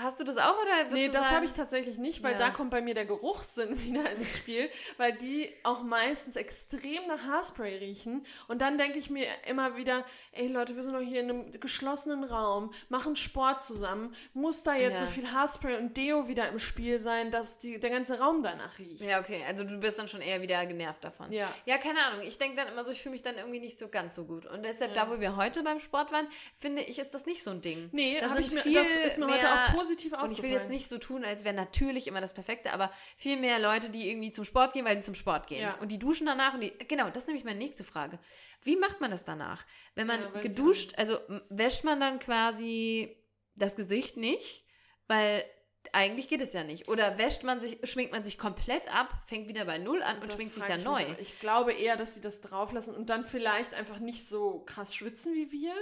hast du das auch oder Nee, das habe ich tatsächlich nicht, weil Ja. da kommt bei mir der Geruchssinn wieder ins Spiel, weil die auch meistens extrem nach Haarspray riechen. Und dann denke ich mir immer wieder, ey Leute, wir sind doch hier in einem geschlossenen Raum, machen Sport zusammen. Muss da jetzt Ja. so viel Haarspray und Deo wieder im Spiel sein, dass die, der ganze Raum danach riecht? Ja, okay, also du bist dann schon eher wieder genervt davon. Ja. Ja, keine Ahnung. Ich denke dann immer so, ich fühle mich dann irgendwie nicht so ganz so gut. Und deshalb, Ja. da wo wir heute beim Sport waren, finde ich, ist das nicht so ein Ding. Nee, Da ich mir, das ist mir heute auch positiv aufgefallen. Und ich will jetzt nicht so tun, als wäre natürlich immer das Perfekte, aber viel mehr Leute, die irgendwie zum Sport gehen, weil sie zum Sport gehen. Ja. Und die duschen danach und die. Genau, das ist nämlich meine nächste Frage. Wie macht man das danach? Wenn man Ja, geduscht, also wäscht man dann quasi das Gesicht nicht? Weil eigentlich geht es ja nicht. Oder wäscht man sich, schminkt man sich komplett ab, fängt wieder bei Null an und Das schminkt sich dann neu. mich. Ich glaube eher, dass sie das drauflassen und dann vielleicht einfach nicht so krass schwitzen wie wir.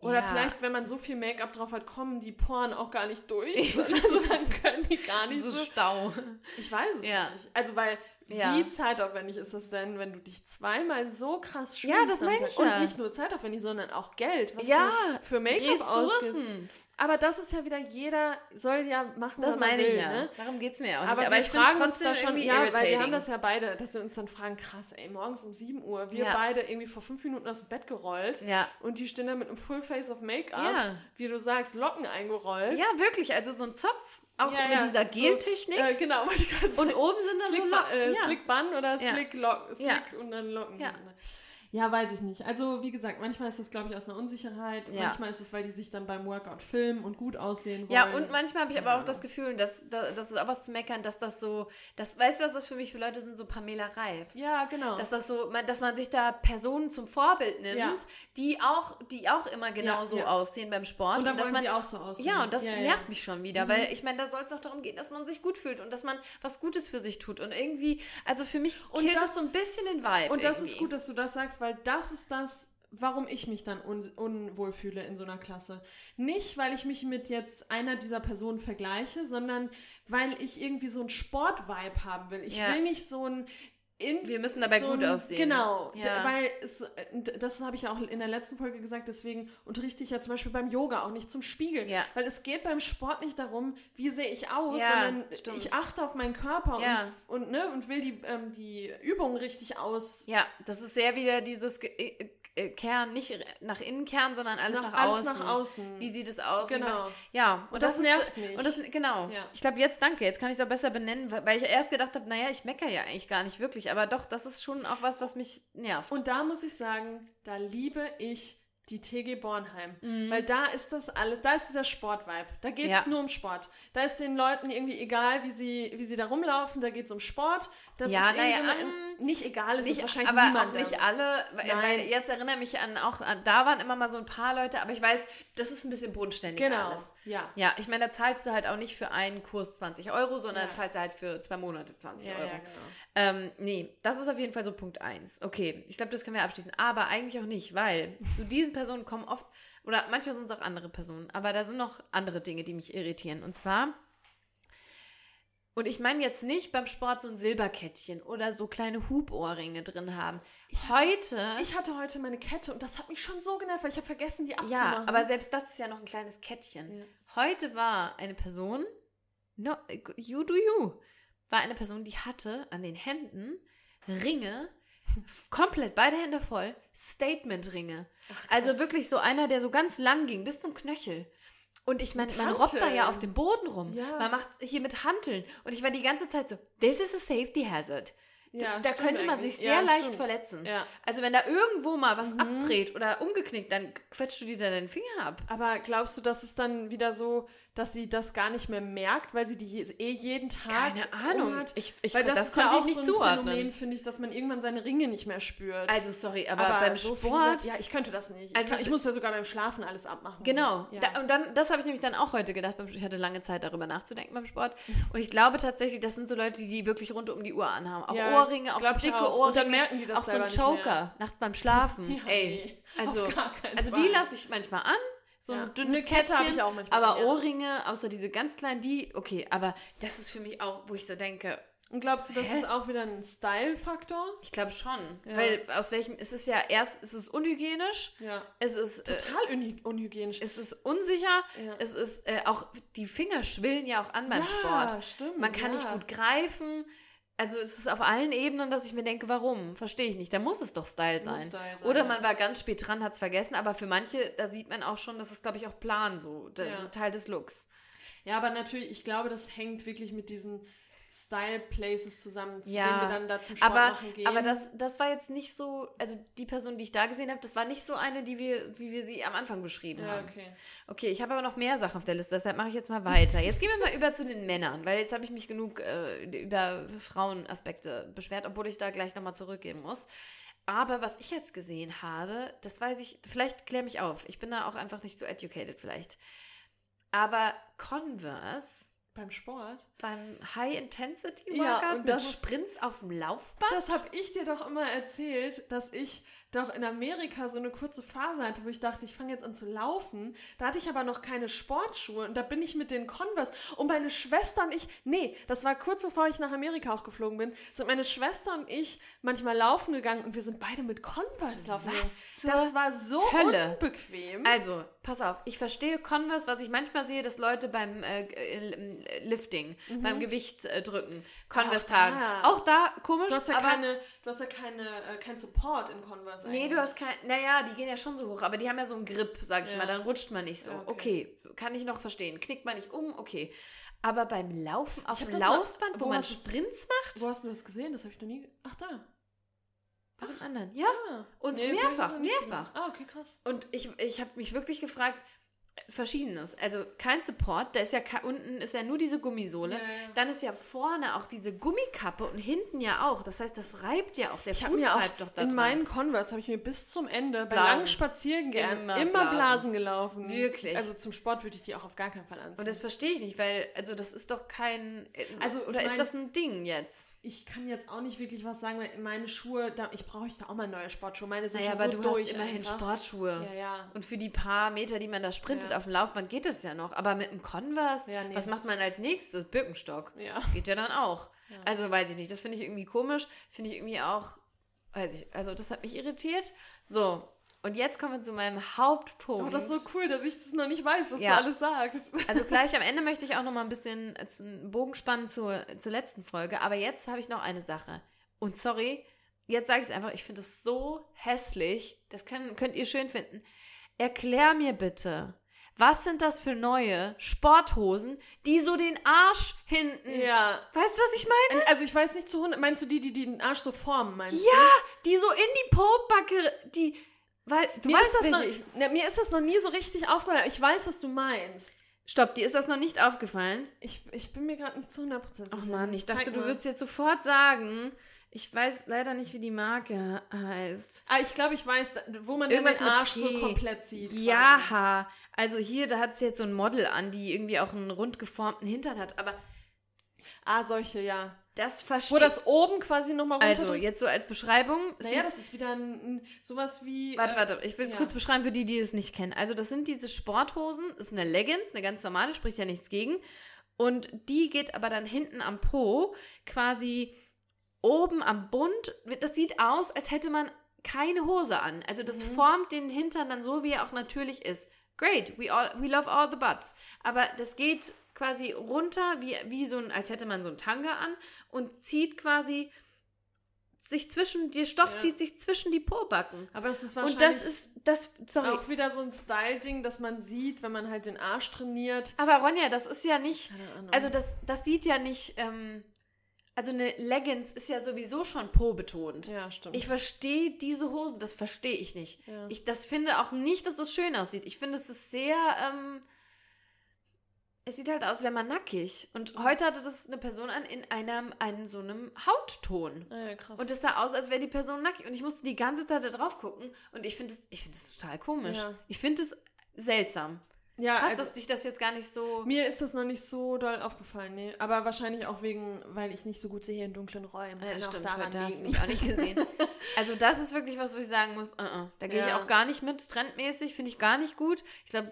Oder Ja. vielleicht, wenn man so viel Make-up drauf hat, kommen die Poren auch gar nicht durch. also dann können die gar nicht so so. Stau. Ich weiß es Ja. nicht. Also, weil, Ja. wie zeitaufwendig ist das denn, wenn du dich zweimal so krass Ja, schminkst? das am meine ich Und ja. nicht nur zeitaufwendig, sondern auch Geld, was Ja, du für Make-up ausgibst. Ressourcen. Aber das ist ja wieder, jeder soll ja machen, Das was meine er will, ich ja. ne? Darum geht es mir auch Aber, nicht. wir ich find's fragen uns da schon, ja, weil wir haben das ja beide, dass wir uns dann fragen, krass, ey, morgens um 7 Uhr, wir Ja. beide irgendwie vor fünf Minuten aus dem Bett gerollt Ja. und die stehen da mit einem Full Face of Make-up, Ja. wie du sagst, Locken eingerollt. ja, wirklich. Also so ein Zopf, auch Ja, mit ja, dieser so, Geltechnik. äh, genau, und oben sind dann Slick, so Locken. äh. Slick Bun oder. Slick, Lock, Slick und dann Locken. Ja. Ja, weiß ich nicht. Also, wie gesagt, manchmal ist das, glaube ich, aus einer Unsicherheit. Ja. Manchmal ist es, weil die sich dann beim Workout filmen und gut aussehen wollen. Ja, und manchmal habe ich aber auch das Gefühl, dass, dass das ist auch was zu meckern, dass das so, das, weißt du, was das für mich für Leute sind, so Pamela Reifs. Ja, genau. Dass das so, man- dass man sich da Personen zum Vorbild nimmt, Ja. die auch, die auch immer genauso ja. aussehen beim Sport. und dann dass wollen man, sie auch so aussehen. Ja, und das nervt mich schon wieder, weil ich meine, da soll es auch darum gehen, dass man sich gut fühlt und dass man was Gutes für sich tut. Und irgendwie, also für mich Und killt das- das so ein bisschen den Vibe. Und das irgendwie. ist gut, dass du das sagst, weil das ist das, warum ich mich dann un unwohl fühle in so einer Klasse. Nicht, weil ich mich mit jetzt einer dieser Personen vergleiche, sondern weil ich irgendwie so einen Sport-Vibe haben will. Ich Ja. will nicht so ein in Wir müssen dabei so gut aussehen. Genau, Ja. weil es, das habe ich ja auch in der letzten Folge gesagt, deswegen unterrichte ich ja zum Beispiel beim Yoga auch nicht zum Spiegeln. Ja. Weil es geht beim Sport nicht darum, wie sehe ich aus, Ja, sondern stimmt. ich achte auf meinen Körper und, und, ne, und will die, ähm, die Übung richtig aus. Ja, das ist sehr wieder dieses äh, Kern, nicht nach innen Kern, sondern alles nach, Nach- alles außen. nach außen. Wie sieht es aus? Genau. Ja, und, das ist, nervt äh, mich. Und das, genau. Ja. Ich glaube, jetzt danke. Jetzt kann ich es auch besser benennen, weil weil ich erst gedacht habe, naja, ich meckere ja eigentlich gar nicht wirklich. Aber doch, das ist schon auch was, was mich nervt. Und da muss ich sagen, da liebe ich die TG Bornheim. Mhm. Weil da ist das alles, da ist dieser Sportvibe. Da geht es Ja. nur um Sport. Da ist den Leuten irgendwie egal, wie sie, wie sie da rumlaufen, da geht es um Sport. Das Ja, ist irgendwie naja, so eine, mm, nicht egal, es ist nicht, wahrscheinlich aber niemand. auch nicht alle, weil, weil jetzt erinnere mich an auch, an, da waren immer mal so ein paar Leute, aber ich weiß, das ist ein bisschen bodenständig Genau, alles. ja. Ja, ich meine, da zahlst du halt auch nicht für einen Kurs 20 Euro, sondern Ja. zahlst du halt für zwei Monate 20 Ja, Euro. ja, genau. Ähm, nee, das ist auf jeden Fall so Punkt 1. Okay, ich glaube, das können wir abschließen. Aber eigentlich auch nicht, weil zu diesen Personen kommen oft, oder manchmal sind es auch andere Personen, aber da sind noch andere Dinge, die mich irritieren. Und zwar, und ich meine jetzt nicht beim Sport so ein Silberkettchen oder so kleine Hubohrringe drin haben. Heute, Ich hatte heute meine Kette und das hat mich schon so genervt, weil ich habe vergessen, die ja, abzumachen. aber selbst das ist ja noch ein kleines Kettchen. Ja. Heute war eine Person, no, you do you, war eine Person, die hatte an den Händen Ringe, komplett beide Hände voll, Statement-Ringe. Also wirklich so einer, der so ganz lang ging, bis zum Knöchel. Und ich meine, Mit man robbt da ja Hanteln. auf dem Boden rum. Ja. Man macht hier mit Hanteln. Und ich war die ganze Zeit so, this is a safety hazard. Ja, da könnte man eigentlich. sich sehr Ja, leicht stimmt. verletzen. Also wenn da irgendwo mal was Mhm. abdreht oder umgeknickt, dann quetscht du dir da deinen Finger ab. Aber glaubst du, dass es dann wieder so, dass sie das gar nicht mehr merkt, weil sie die eh jeden Tag Keine Ahnung. umhat? Ich- ich- weil das, das ist konnte ja ich auch nicht so ein zuordnen. Phänomen, finde ich, dass man irgendwann seine Ringe nicht mehr spürt. Also sorry, aber, beim so Sport. Viele, ja, ich könnte das nicht. Ich, Also kann, es- ich muss ja sogar beim Schlafen alles abmachen. Genau. Ja. Da, und dann, das habe ich nämlich dann auch heute gedacht. Ich hatte lange Zeit darüber nachzudenken beim Sport. Und ich glaube tatsächlich, das sind so Leute, die wirklich rund um die Uhr anhaben. Auch Ja, Ohrringe, auch ich dicke auch. Ohrringe. Und dann merken die das Auch so ein mehr. nachts beim Schlafen. Ja, Ey. nee, Also, also die lasse ich manchmal an. So Ja. ein dünnes Eine Kette habe ich auch manchmal Aber. Ohrringe, außer diese ganz kleinen, die, okay, aber das ist für mich auch, wo ich so denke, Und glaubst du, das Hä? ist auch wieder ein Style-Faktor? ich glaube schon. Ja. Weil aus welchem, es ist ja erst, es ist unhygienisch, Ja. es ist, äh, Total unhy unhygienisch. es ist unsicher, Ja. es ist äh, auch, die Finger schwillen ja auch an beim ja, Sport. stimmt. Man kann nicht gut greifen. Also es ist auf allen Ebenen, dass ich mir denke, warum? Verstehe ich nicht. Da muss es doch Style sein. Style sein, Oder man war ganz spät dran, hat es vergessen, aber für manche, da sieht man auch schon, das ist, glaube ich, auch Plan so. Das Ja. Teil des Looks. Ja, aber natürlich, ich glaube, das hängt wirklich mit diesen Style-Places zusammen, zu Ja, denen wir dann da zum Sport Aber, machen gehen. aber das, das war jetzt nicht so, also die Person, die ich da gesehen habe, das war nicht so eine, die wir, wie wir sie am Anfang beschrieben Ja, haben. okay. Okay, ich habe aber noch mehr Sachen auf der Liste, deshalb mache ich jetzt mal weiter. Jetzt gehen wir mal über zu den Männern, weil jetzt habe ich mich genug äh, über Frauenaspekte beschwert, obwohl ich da gleich nochmal zurückgehen muss. Aber was ich jetzt gesehen habe, das weiß ich, vielleicht klär mich auf. Ich bin da auch einfach nicht so educated vielleicht. Aber Converse Beim Sport? beim High-Intensity-Workout Ja, und mit das- Sprints auf dem Laufband? Das habe ich dir doch immer erzählt, dass ich doch in Amerika so eine kurze Phase hatte, wo ich dachte, ich fange jetzt an zu laufen. Da hatte ich aber noch keine Sportschuhe und da bin ich mit den Converse und meine Schwester und ich, nee, das war kurz bevor ich nach Amerika auch geflogen bin, sind meine Schwester und ich manchmal laufen gegangen und wir sind beide mit Converse laufen Was Das war so Hölle? unbequem. Also, pass auf, ich verstehe Converse, was ich manchmal sehe, dass Leute beim äh, äh, Lifting, beim Gewicht äh, drücken, Converse Auch tragen. da. Auch da komisch, Du hast ja aber keine, du hast ja keine, äh, kein Support in Converse nee, eigentlich. du hast kein, naja, die gehen ja schon so hoch, aber die haben ja so einen Grip, sag ich Ja. mal, dann rutscht man nicht so. Ja, okay. kann ich noch verstehen. Knickt man nicht um, okay. Aber beim Laufen auf dem das mal- Laufband, wo, wo man Sprints macht, Wo hast du das gesehen? Das habe ich noch nie. Ach da. bei dem anderen, ja. Ah. Und ich mehrfach, mehrfach. Ah, okay, krass. Und ich, ich habe mich wirklich gefragt, verschiedenes. Also kein Support, da ist ja unten ist ja nur diese Gummisohle. Ja, ja. Dann ist ja vorne auch diese Gummikappe und hinten ja auch. Das heißt, das reibt ja auch. Der Ich Fuß mir auch reibt doch da in dran. meinen Converse habe ich mir bis zum Ende bei Blasen. langen Spaziergängen Immer immer, Blasen. Blasen. gelaufen. Wirklich? Also zum Sport würde ich die auch auf gar keinen Fall anziehen. Und das verstehe ich nicht, weil, also das ist doch kein. Also, oder ist mein- das ein Ding jetzt? ich kann jetzt auch nicht wirklich was sagen, weil meine Schuhe, da, ich brauche da auch mal neue Sportschuhe. Meine sind Naja, schon aber so du durch hast immerhin einfach. Sportschuhe. Ja, ja. Und für die paar Meter, die man da sprintet, sprintet Ja. auf dem Laufband, geht es ja noch. Aber mit einem Converse, Ja, nee, was das- macht man als nächstes? Birkenstock. Ja. Geht ja dann auch. Also weiß ich nicht. Das finde ich irgendwie komisch. Finde ich irgendwie auch, weiß ich, also das hat mich irritiert. So, und jetzt kommen wir zu meinem Hauptpunkt. Oh, das ist so cool, dass ich das noch nicht weiß, was Ja. du alles sagst. Also gleich am Ende möchte ich auch noch mal ein bisschen einen Bogen spannen zur, zur letzten Folge. Aber jetzt habe ich noch eine Sache. Und sorry, jetzt sage ich es einfach, ich finde es so hässlich. Das können, könnt ihr schön finden. Erklär mir bitte, was sind das für neue Sporthosen, die so den Arsch hinten. Ja. Weißt du, was ich meine? Also ich weiß nicht zu 100, meinst du die, die den Arsch so formen, meinst du? Ja, die so in die Popbacke, die. Weil, du mir, weißt das noch, ich, na, mir ist das noch nie so richtig aufgefallen. Ich weiß, was du meinst. Stopp, dir ist das noch nicht aufgefallen? Ich, ich bin mir gerade nicht zu 100% sicher. Ach man, ich Zeig dachte, du mal. würdest jetzt sofort sagen. Ich weiß leider nicht, wie die Marke heißt. Ah, ich glaube, ich weiß, wo man Irgendwas den Arsch so komplett sieht. quasi. Ja, also hier, da hat es jetzt so ein Model an, die irgendwie auch einen rund geformten Hintern hat. Aber Ah, solche, ja. das Wo verstehe das oben quasi nochmal runter. Also, jetzt so als Beschreibung. es naja, das ist wieder ein, ein, sowas wie. Warte, äh, warte, ich will es ja. kurz beschreiben für die, die das nicht kennen. Also, das sind diese Sporthosen, das ist eine Leggings, eine ganz normale, spricht ja nichts gegen. Und die geht aber dann hinten am Po, quasi oben am Bund. Das sieht aus, als hätte man keine Hose an. Also, das Mhm. formt den Hintern dann so, wie er auch natürlich ist. Great, we, all, we love all the butts. Aber das geht quasi runter, wie, wie so ein, als hätte man so ein Tanga an und zieht quasi sich zwischen, der Stoff Ja. zieht sich zwischen die Pobacken. Aber es ist wahrscheinlich Und das ist, das, sorry. auch wieder so ein Style-Ding, dass man sieht, wenn man halt den Arsch trainiert. Aber Ronja, das ist ja nicht, also das, das sieht ja nicht, ähm, also eine Leggings ist ja sowieso schon Po betont. ja, stimmt. Ich verstehe diese Hosen, das verstehe ich nicht. Ja. Ich das finde auch nicht, dass das schön aussieht. Ich finde, es ist sehr, ähm, es sieht halt aus, wenn man nackig. Und heute hatte das eine Person an in einem, einem so einem Hautton. ja, krass. Und es sah aus, als wäre die Person nackig. Und ich musste die ganze Zeit da drauf gucken. Und ich finde es ich finde es total komisch. Ja. Ich finde es seltsam. Ja, Krass, also, dass dich das jetzt gar nicht so. mir ist das noch nicht so doll aufgefallen, nee. Aber wahrscheinlich auch wegen, weil ich nicht so gut sehe in dunklen Räumen. Ja, das auch stimmt, daran da hast du mich auch nicht gesehen. Also das ist wirklich was, wo ich sagen muss, uh -uh, da gehe ich Ja. auch gar nicht mit. Trendmäßig finde ich gar nicht gut. Ich glaube,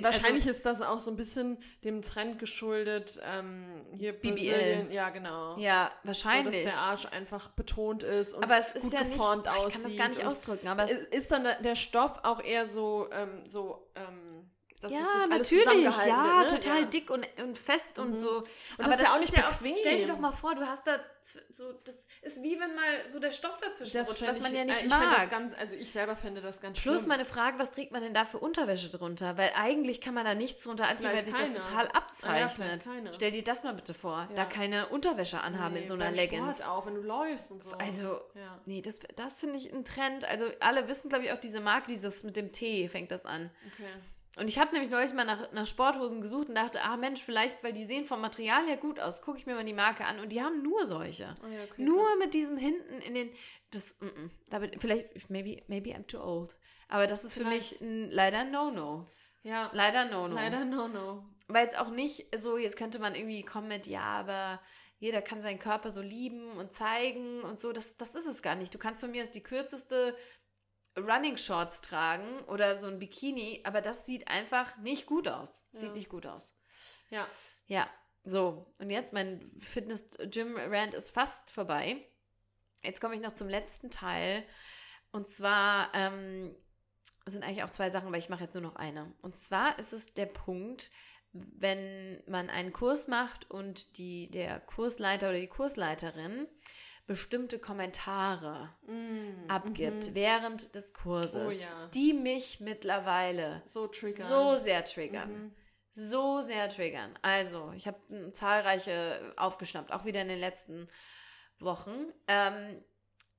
Wahrscheinlich ist das auch so ein bisschen dem Trend geschuldet. Ähm, hier BBL. Ja genau. ja, So, wahrscheinlich. dass der Arsch einfach betont ist und aber es ist gut ja nicht, geformt oh, aussieht. ich kann das gar nicht ausdrücken, aber es, Ist, dann der- der Stoff auch eher so, ähm, so, ähm, dass ja, so natürlich, ja, wird, ne? total ja. dick und, und fest und Mhm. so. Und das ist ja auch nicht bequem. stell dir doch mal vor, du hast da so, das ist wie wenn mal so der Stoff dazwischen Das rutscht, was man ich, ja nicht äh, ich mag. Das ganz, also ich selber fände das ganz Plus schlimm. meine Frage, was trägt man denn da für Unterwäsche drunter? Weil eigentlich kann man da nichts drunter anziehen, weil sich das keine. total Ah ja, abzeichnet. vielleicht keine. Stell dir das mal bitte vor, da Ja. keine Unterwäsche anhaben in Nee, so einer Leggings. Sport auch, wenn du läufst und so. Also, ja. nee, das, das finde ich ein Trend. Also alle wissen, glaube ich, auch diese Marke, dieses mit dem T fängt das an. Okay. Und ich habe nämlich neulich mal nach, nach Sporthosen gesucht und dachte, ah Mensch, vielleicht, weil die sehen vom Material her gut aus, gucke ich mir mal die Marke an und die haben nur solche. Oh ja, okay, nur krass. mit diesen hinten in den, das, mm, mm, da bin, vielleicht, maybe, maybe I'm too old. Aber das ist für mich ein, leider ein No-No. Ja, Leider No-No. leider no, no. Weil es auch nicht so, jetzt könnte man irgendwie kommen mit, ja, aber jeder kann seinen Körper so lieben und zeigen und so. Das, das ist es gar nicht. Du kannst von mir aus die kürzeste Running Shorts tragen oder so ein Bikini, aber das sieht einfach nicht gut aus. Sieht Ja. nicht gut aus. Ja. Ja, so. Und jetzt mein Fitness-Gym-Rant ist fast vorbei. Jetzt komme ich noch zum letzten Teil. Und zwar ähm, sind eigentlich auch zwei Sachen, weil ich mache jetzt nur noch eine. Und zwar ist es der Punkt, wenn man einen Kurs macht und die, der Kursleiter oder die Kursleiterin bestimmte Kommentare Mm, abgibt mhm. während des Kurses, Oh ja. die mich mittlerweile So triggern. so sehr triggern. Mhm. So sehr triggern. Also, ich habe zahlreiche aufgeschnappt, auch wieder in den letzten Wochen. Ähm,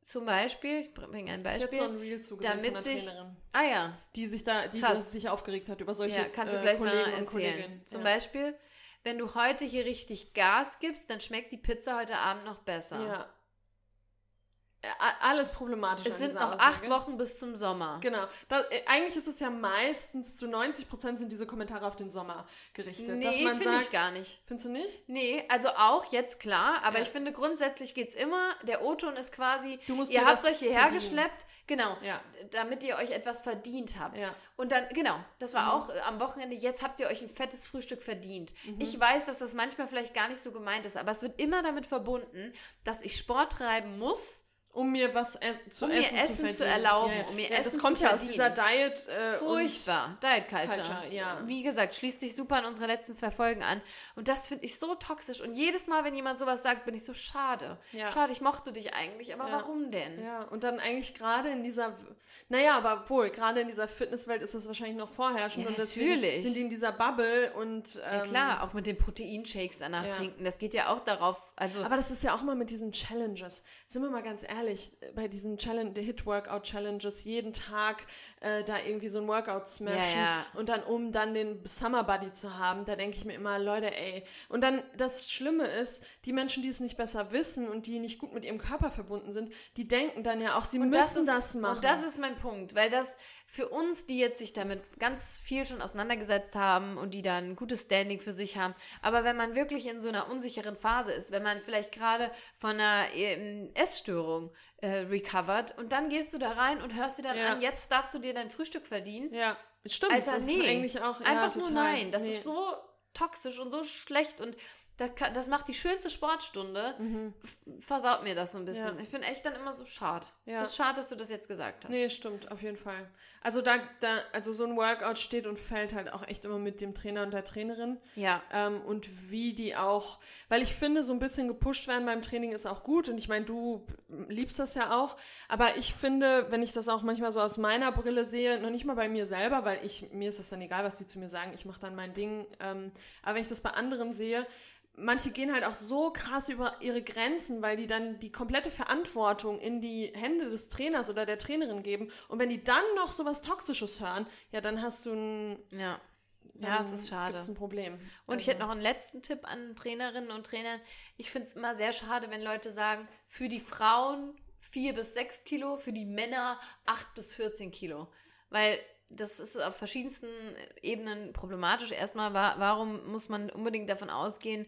zum Beispiel, ich bringe ein Ich hätte Beispiel. so ein Reel zugesehen damit von sich- Trainerin, ah ja, die sich da, die sich aufgeregt hat über solche ja, kannst du äh, gleich Kollegen mal und erzählen. Kolleginnen. Zum ja. Beispiel, wenn du heute hier richtig Gas gibst, dann schmeckt die Pizza heute Abend noch besser. Ja. Alles problematisch. Es sind noch Aussage. acht Wochen bis zum Sommer. Genau. Da, äh, eigentlich ist es ja meistens zu 90 Prozent sind diese Kommentare auf den Sommer gerichtet. Nee, finde ich gar nicht. findest du nicht? Nee, also auch jetzt klar, aber Ja. ich finde grundsätzlich geht's immer, der O-Ton ist quasi, Du musst ihr habt das euch hierher verdienen. geschleppt, genau, Ja. damit ihr euch etwas verdient habt. Ja. Mhm. Und dann, genau, das war auch äh, am Wochenende, jetzt habt ihr euch ein fettes Frühstück verdient. Ich weiß, dass das manchmal vielleicht gar nicht so gemeint ist, aber es wird immer damit verbunden, dass ich Sport treiben muss, Um mir was e zu Um mir essen, Essen zu, zu erlauben, Ja, ja. um mir ja, Das Essen kommt zu ja aus dieser Diet äh, Furchtbar. Diet Culture. Culture, ja. Wie gesagt, schließt sich super an unsere letzten zwei Folgen an. Und das finde ich so toxisch. Und jedes Mal, wenn jemand sowas sagt, bin ich so schade. Ja. Schade, ich mochte dich eigentlich, aber Ja. warum denn? Ja, und dann eigentlich gerade in dieser, naja, aber wohl, gerade in dieser Fitnesswelt ist das wahrscheinlich noch vorherrschend Ja, und natürlich. sind die in dieser Bubble und Ja, ähm, klar, auch mit den Proteinshakes danach Ja. trinken. Das geht ja auch darauf. Also, Aber das ist ja auch mal mit diesen Challenges. Sind wir mal ganz ehrlich, bei diesen Challenge, Hit-Workout-Challenges, jeden Tag äh, da irgendwie so ein Workout smashen Ja, ja. und dann, um dann den Summer Buddy zu haben, da denke ich mir immer, Leute, ey. Und dann das Schlimme ist, die Menschen, die es nicht besser wissen und die nicht gut mit ihrem Körper verbunden sind, die denken dann ja auch, sie und müssen das, das, ist, machen. Und das ist mein Punkt, weil das für uns, die jetzt sich damit ganz viel schon auseinandergesetzt haben und die dann ein gutes Standing für sich haben, aber wenn man wirklich in so einer unsicheren Phase ist, wenn man vielleicht gerade von einer ähm, Essstörung äh, recovert und dann gehst du da rein und hörst dir dann Ja. an, jetzt darfst du dir dein Frühstück verdienen. ja, stimmt. Alter, das nee. ist eigentlich auch ja, Einfach nur total. nein. Das Nee. ist so toxisch und so schlecht und das, kann, das macht die schönste Sportstunde, f- versaut mir das so ein bisschen. Mhm. Ja. Ich bin echt dann immer so schade. Ja. Das ist schade, dass du das jetzt gesagt hast. Nee, stimmt, auf jeden Fall. Also da, da, also so ein Workout steht und fällt halt auch echt immer mit dem Trainer und der Trainerin. Ja. Ähm, und wie die auch, weil ich finde, so ein bisschen gepusht werden beim Training ist auch gut. Und ich meine, du liebst das ja auch. Aber ich finde, wenn ich das auch manchmal so aus meiner Brille sehe, noch nicht mal bei mir selber, weil ich, mir ist es dann egal, was die zu mir sagen, ich mache dann mein Ding. Ähm, aber wenn ich das bei anderen sehe, manche gehen halt auch so krass über ihre Grenzen, weil die dann die komplette Verantwortung in die Hände des Trainers oder der Trainerin geben. Und wenn die dann noch so was Toxisches hören, ja, dann hast du ein, Ja. Ja, es ist schade. Gibt's ein Problem. Und ich hätte noch einen letzten Tipp an Trainerinnen und Trainern. Ich finde es immer sehr schade, wenn Leute sagen, für die Frauen 4 bis 6 Kilo, für die Männer 8 bis 14 Kilo. Weil das ist auf verschiedensten Ebenen problematisch. Erstmal, wa warum muss man unbedingt davon ausgehen,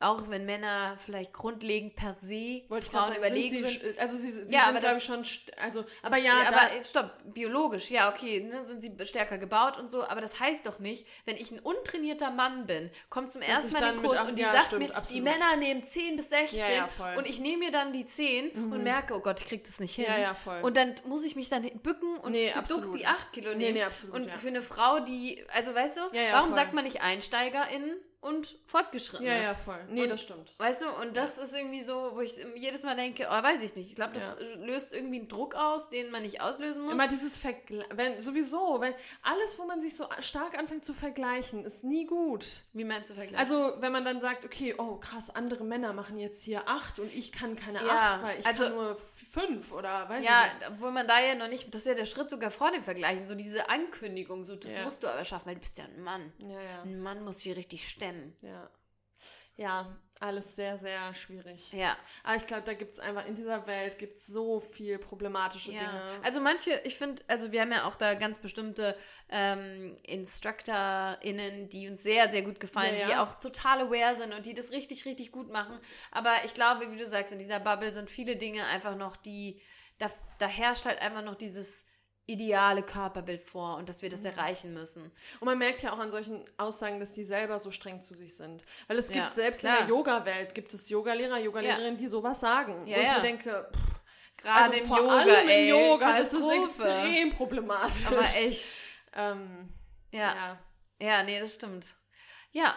auch wenn Männer vielleicht grundlegend per se Wollte Frauen sagen, überlegen sind sind. sie, also sie, sie Ja, aber sind, glaube ich, schon, also, aber ja, Ja, aber stopp, biologisch, ja, okay, ne, sind sie stärker gebaut und so, aber das heißt doch nicht, wenn ich ein untrainierter Mann bin, kommt zum ersten Mal in den Kurs und die ja, sagt stimmt, mir, absolut. die Männer nehmen 10 bis 16 Ja. Mhm. und ich nehme mir dann die 10 und merke, oh Gott, ich krieg das nicht hin. Ja, ja, voll. Und dann muss ich mich dann bücken und Nee, die 8 Kilo Nee, nehmen. nee, absolut, und für eine Frau, die, also weißt du, warum voll. sagt man nicht EinsteigerInnen und Fortgeschrittene? ja, ja, voll. Nee, Und- das stimmt. Weißt du, und das ist irgendwie so, wo ich jedes Mal denke, oh, weiß ich nicht. Ich glaube, das löst irgendwie einen Druck aus, den man nicht auslösen muss. Immer dieses Vergleich, wenn, sowieso, wenn, alles, wo man sich so stark anfängt zu vergleichen, ist nie gut. Wie meinst du vergleichen? Also, wenn man dann sagt, okay, oh krass, andere Männer machen jetzt hier acht und ich kann keine Ja, acht, weil ich also- kann nur fünf oder weiß ja, ich nicht. obwohl man da ja noch nicht, das ist ja der Schritt sogar vor dem Vergleichen, so diese Ankündigung, so das Ja. musst du aber schaffen, weil du bist ja ein Mann. Ja, ja, Ein Mann muss hier richtig stemmen. Ja. Ja, alles sehr, sehr schwierig. Ja, Aber ich glaube, da gibt es einfach, in dieser Welt gibt es so viel problematische ja. Dinge. Also manche, ich finde, also wir haben ja auch da ganz bestimmte ähm, InstructorInnen, die uns sehr, sehr gut gefallen, Ja, die ja. auch total aware sind und die das richtig, richtig gut machen. Aber ich glaube, wie du sagst, in dieser Bubble sind viele Dinge einfach noch, die, da, da herrscht halt einfach noch dieses ideale Körperbild vor und dass wir das Mhm. erreichen müssen. Und man merkt ja auch an solchen Aussagen, dass die selber so streng zu sich sind. Weil es gibt Ja, selbst klar. in der Yoga-Welt, gibt es Yogalehrer, Yogalehrerinnen, die sowas sagen. Ja, wo ich ja. mir denke, pff, Gerade also im vor Yoga, allem ey, im Yoga ist es Katastrophe. extrem problematisch. Aber echt. Ähm, Ja. ja. Ja, nee, das stimmt. Ja,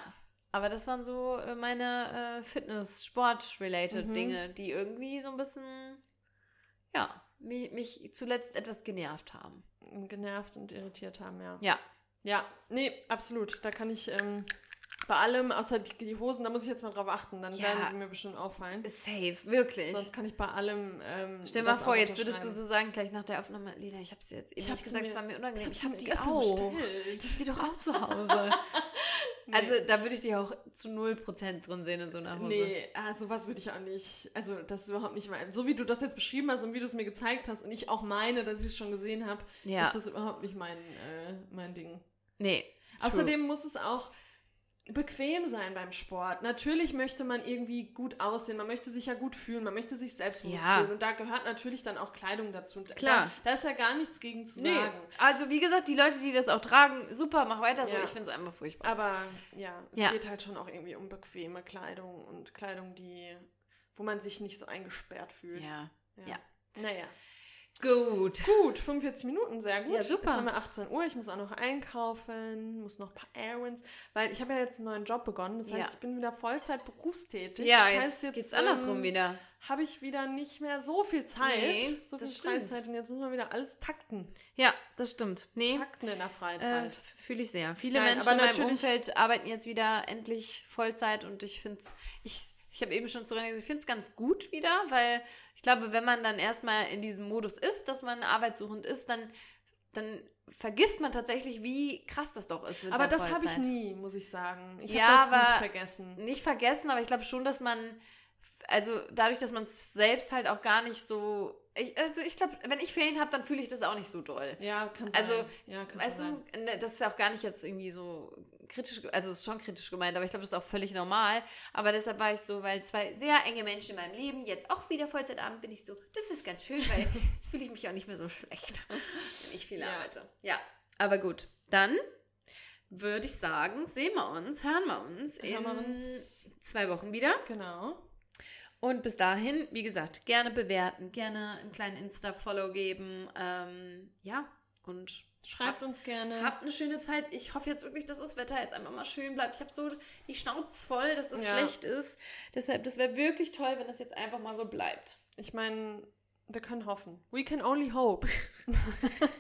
aber das waren so äh, meine äh, Fitness-Sport-related Mhm. Dinge, die irgendwie so ein bisschen, ja, mich, mich zuletzt etwas genervt haben. genervt und irritiert haben, ja. Ja, Ja, nee, absolut. Da kann ich ähm, bei allem, außer die, die Hosen, da muss ich jetzt mal drauf achten, dann Ja. werden sie mir bestimmt auffallen. safe, wirklich. Sonst kann ich bei allem. Ähm, Stell dir mal vor, jetzt würdest du so sagen, gleich nach der Aufnahme, Lena, ich habe sie jetzt eben Ich hab sie gesagt, mir- es war mir unangenehm. Ich mir die auch. bestellt. Die doch auch zu Hause. Nee. Also da würde ich dich auch zu 0% drin sehen in so einer Hose. Nee, ah, sowas würde ich auch nicht. Also, das ist überhaupt nicht mein. So wie du das jetzt beschrieben hast und wie du es mir gezeigt hast und ich auch meine, dass ich es schon gesehen habe, Ja. ist das überhaupt nicht mein, äh, mein Ding. Nee. true. Außerdem muss es auch bequem sein beim Sport. Natürlich möchte man irgendwie gut aussehen, man möchte sich ja gut fühlen, man möchte sich selbstbewusst Ja. fühlen und da gehört natürlich dann auch Kleidung dazu. Und Klar. Da, da ist ja gar nichts gegen zu Nee. sagen. Also wie gesagt, die Leute, die das auch tragen, super, mach weiter so. Ja. Ich finde es einfach furchtbar. Aber ja, es Ja. geht halt schon auch irgendwie um bequeme Kleidung und Kleidung, die, wo man sich nicht so eingesperrt fühlt. Ja. Ja. Naja. Gut. Gut, 45 Minuten, sehr gut. Ja, super. Jetzt haben wir 18 Uhr, ich muss auch noch einkaufen, muss noch ein paar Errands, weil ich habe ja jetzt einen neuen Job begonnen. Das heißt, Ja. ich bin wieder Vollzeit berufstätig. Ja, das jetzt, heißt, geht's andersrum ähm, wieder. Habe ich wieder nicht mehr so viel Zeit, Nee, so viel. Freizeit und jetzt muss man wieder alles takten. Ja, das stimmt. Nee, Takten in der äh, Freizeit. fühle ich sehr. Viele Nein, Menschen in meinem Umfeld arbeiten jetzt wieder endlich Vollzeit und ich finde es, ich, ich habe eben schon zu René gesagt, ich finde es ganz gut wieder, weil ich glaube, wenn man dann erstmal in diesem Modus ist, dass man arbeitssuchend ist, dann, dann vergisst man tatsächlich, wie krass das doch ist aber das habe ich nie, muss ich sagen. Ich Ja, habe das nicht vergessen. nicht vergessen, aber ich glaube schon, dass man, also dadurch, dass man es selbst halt auch gar nicht so, ich, also ich glaube, wenn ich Ferien habe, dann fühle ich das auch nicht so doll. Ja, kann sein. Also, ja, kann Weißt schon du, ne, das ist ja auch gar nicht jetzt irgendwie so kritisch, also ist schon kritisch gemeint, aber ich glaube, das ist auch völlig normal. Aber deshalb war ich so, weil zwei sehr enge Menschen in meinem Leben, jetzt auch wieder Vollzeitabend, bin ich so, das ist ganz schön, weil jetzt fühle ich mich auch nicht mehr so schlecht, wenn ich viel Ja. arbeite. Ja, aber gut, dann würde ich sagen, sehen wir uns, hören wir uns in Hören wir uns. zwei Wochen wieder. Genau. Und bis dahin, wie gesagt, gerne bewerten, gerne einen kleinen Insta-Follow geben. Ähm, ja, und Schreibt uns gerne. Habt eine schöne Zeit. Ich hoffe jetzt wirklich, dass das Wetter jetzt einfach mal schön bleibt. Ich habe so die Schnauze voll, dass das Ja. schlecht ist. Deshalb, das wäre wirklich toll, wenn das jetzt einfach mal so bleibt. Ich meine, wir können hoffen. We can only hope.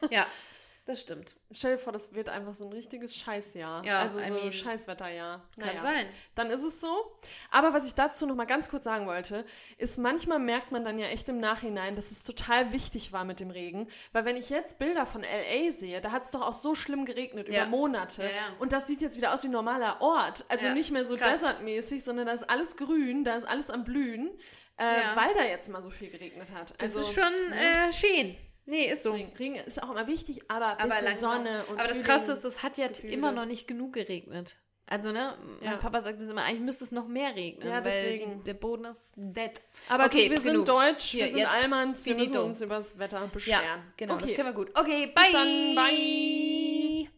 Ja, das stimmt. Stell dir vor, das wird einfach so ein richtiges Scheißjahr. Ja, also I so mean, ein Scheißwetterjahr. Kann Naja, sein. Dann ist es so. Aber was ich dazu noch mal ganz kurz sagen wollte, ist, manchmal merkt man dann ja echt im Nachhinein, dass es total wichtig war mit dem Regen. Weil wenn ich jetzt Bilder von L.A. sehe, da hat es doch auch so schlimm geregnet Ja. über Monate. Ja. Und das sieht jetzt wieder aus wie ein normaler Ort. Also nicht mehr so krass. desertmäßig, sondern da ist alles grün, da ist alles am Blühen, äh, weil da jetzt mal so viel geregnet hat. Das also, ist schon ne? äh, schön. Nee, ist so. Regen ist auch immer wichtig, aber Aber langsam. Sonne und Aber das Krasse ist, es hat ja immer noch nicht genug geregnet. Also, ne, mein Ja. Papa sagt das immer, eigentlich müsste es noch mehr regnen, Ja, deswegen. die, der Boden ist dead. Aber Okay, gut, wir genug. sind deutsch, Hier, wir sind Almans, wir müssen uns über das Wetter Ja, beschweren. genau, okay. das können wir gut. Okay, bye. Bis dann, bye.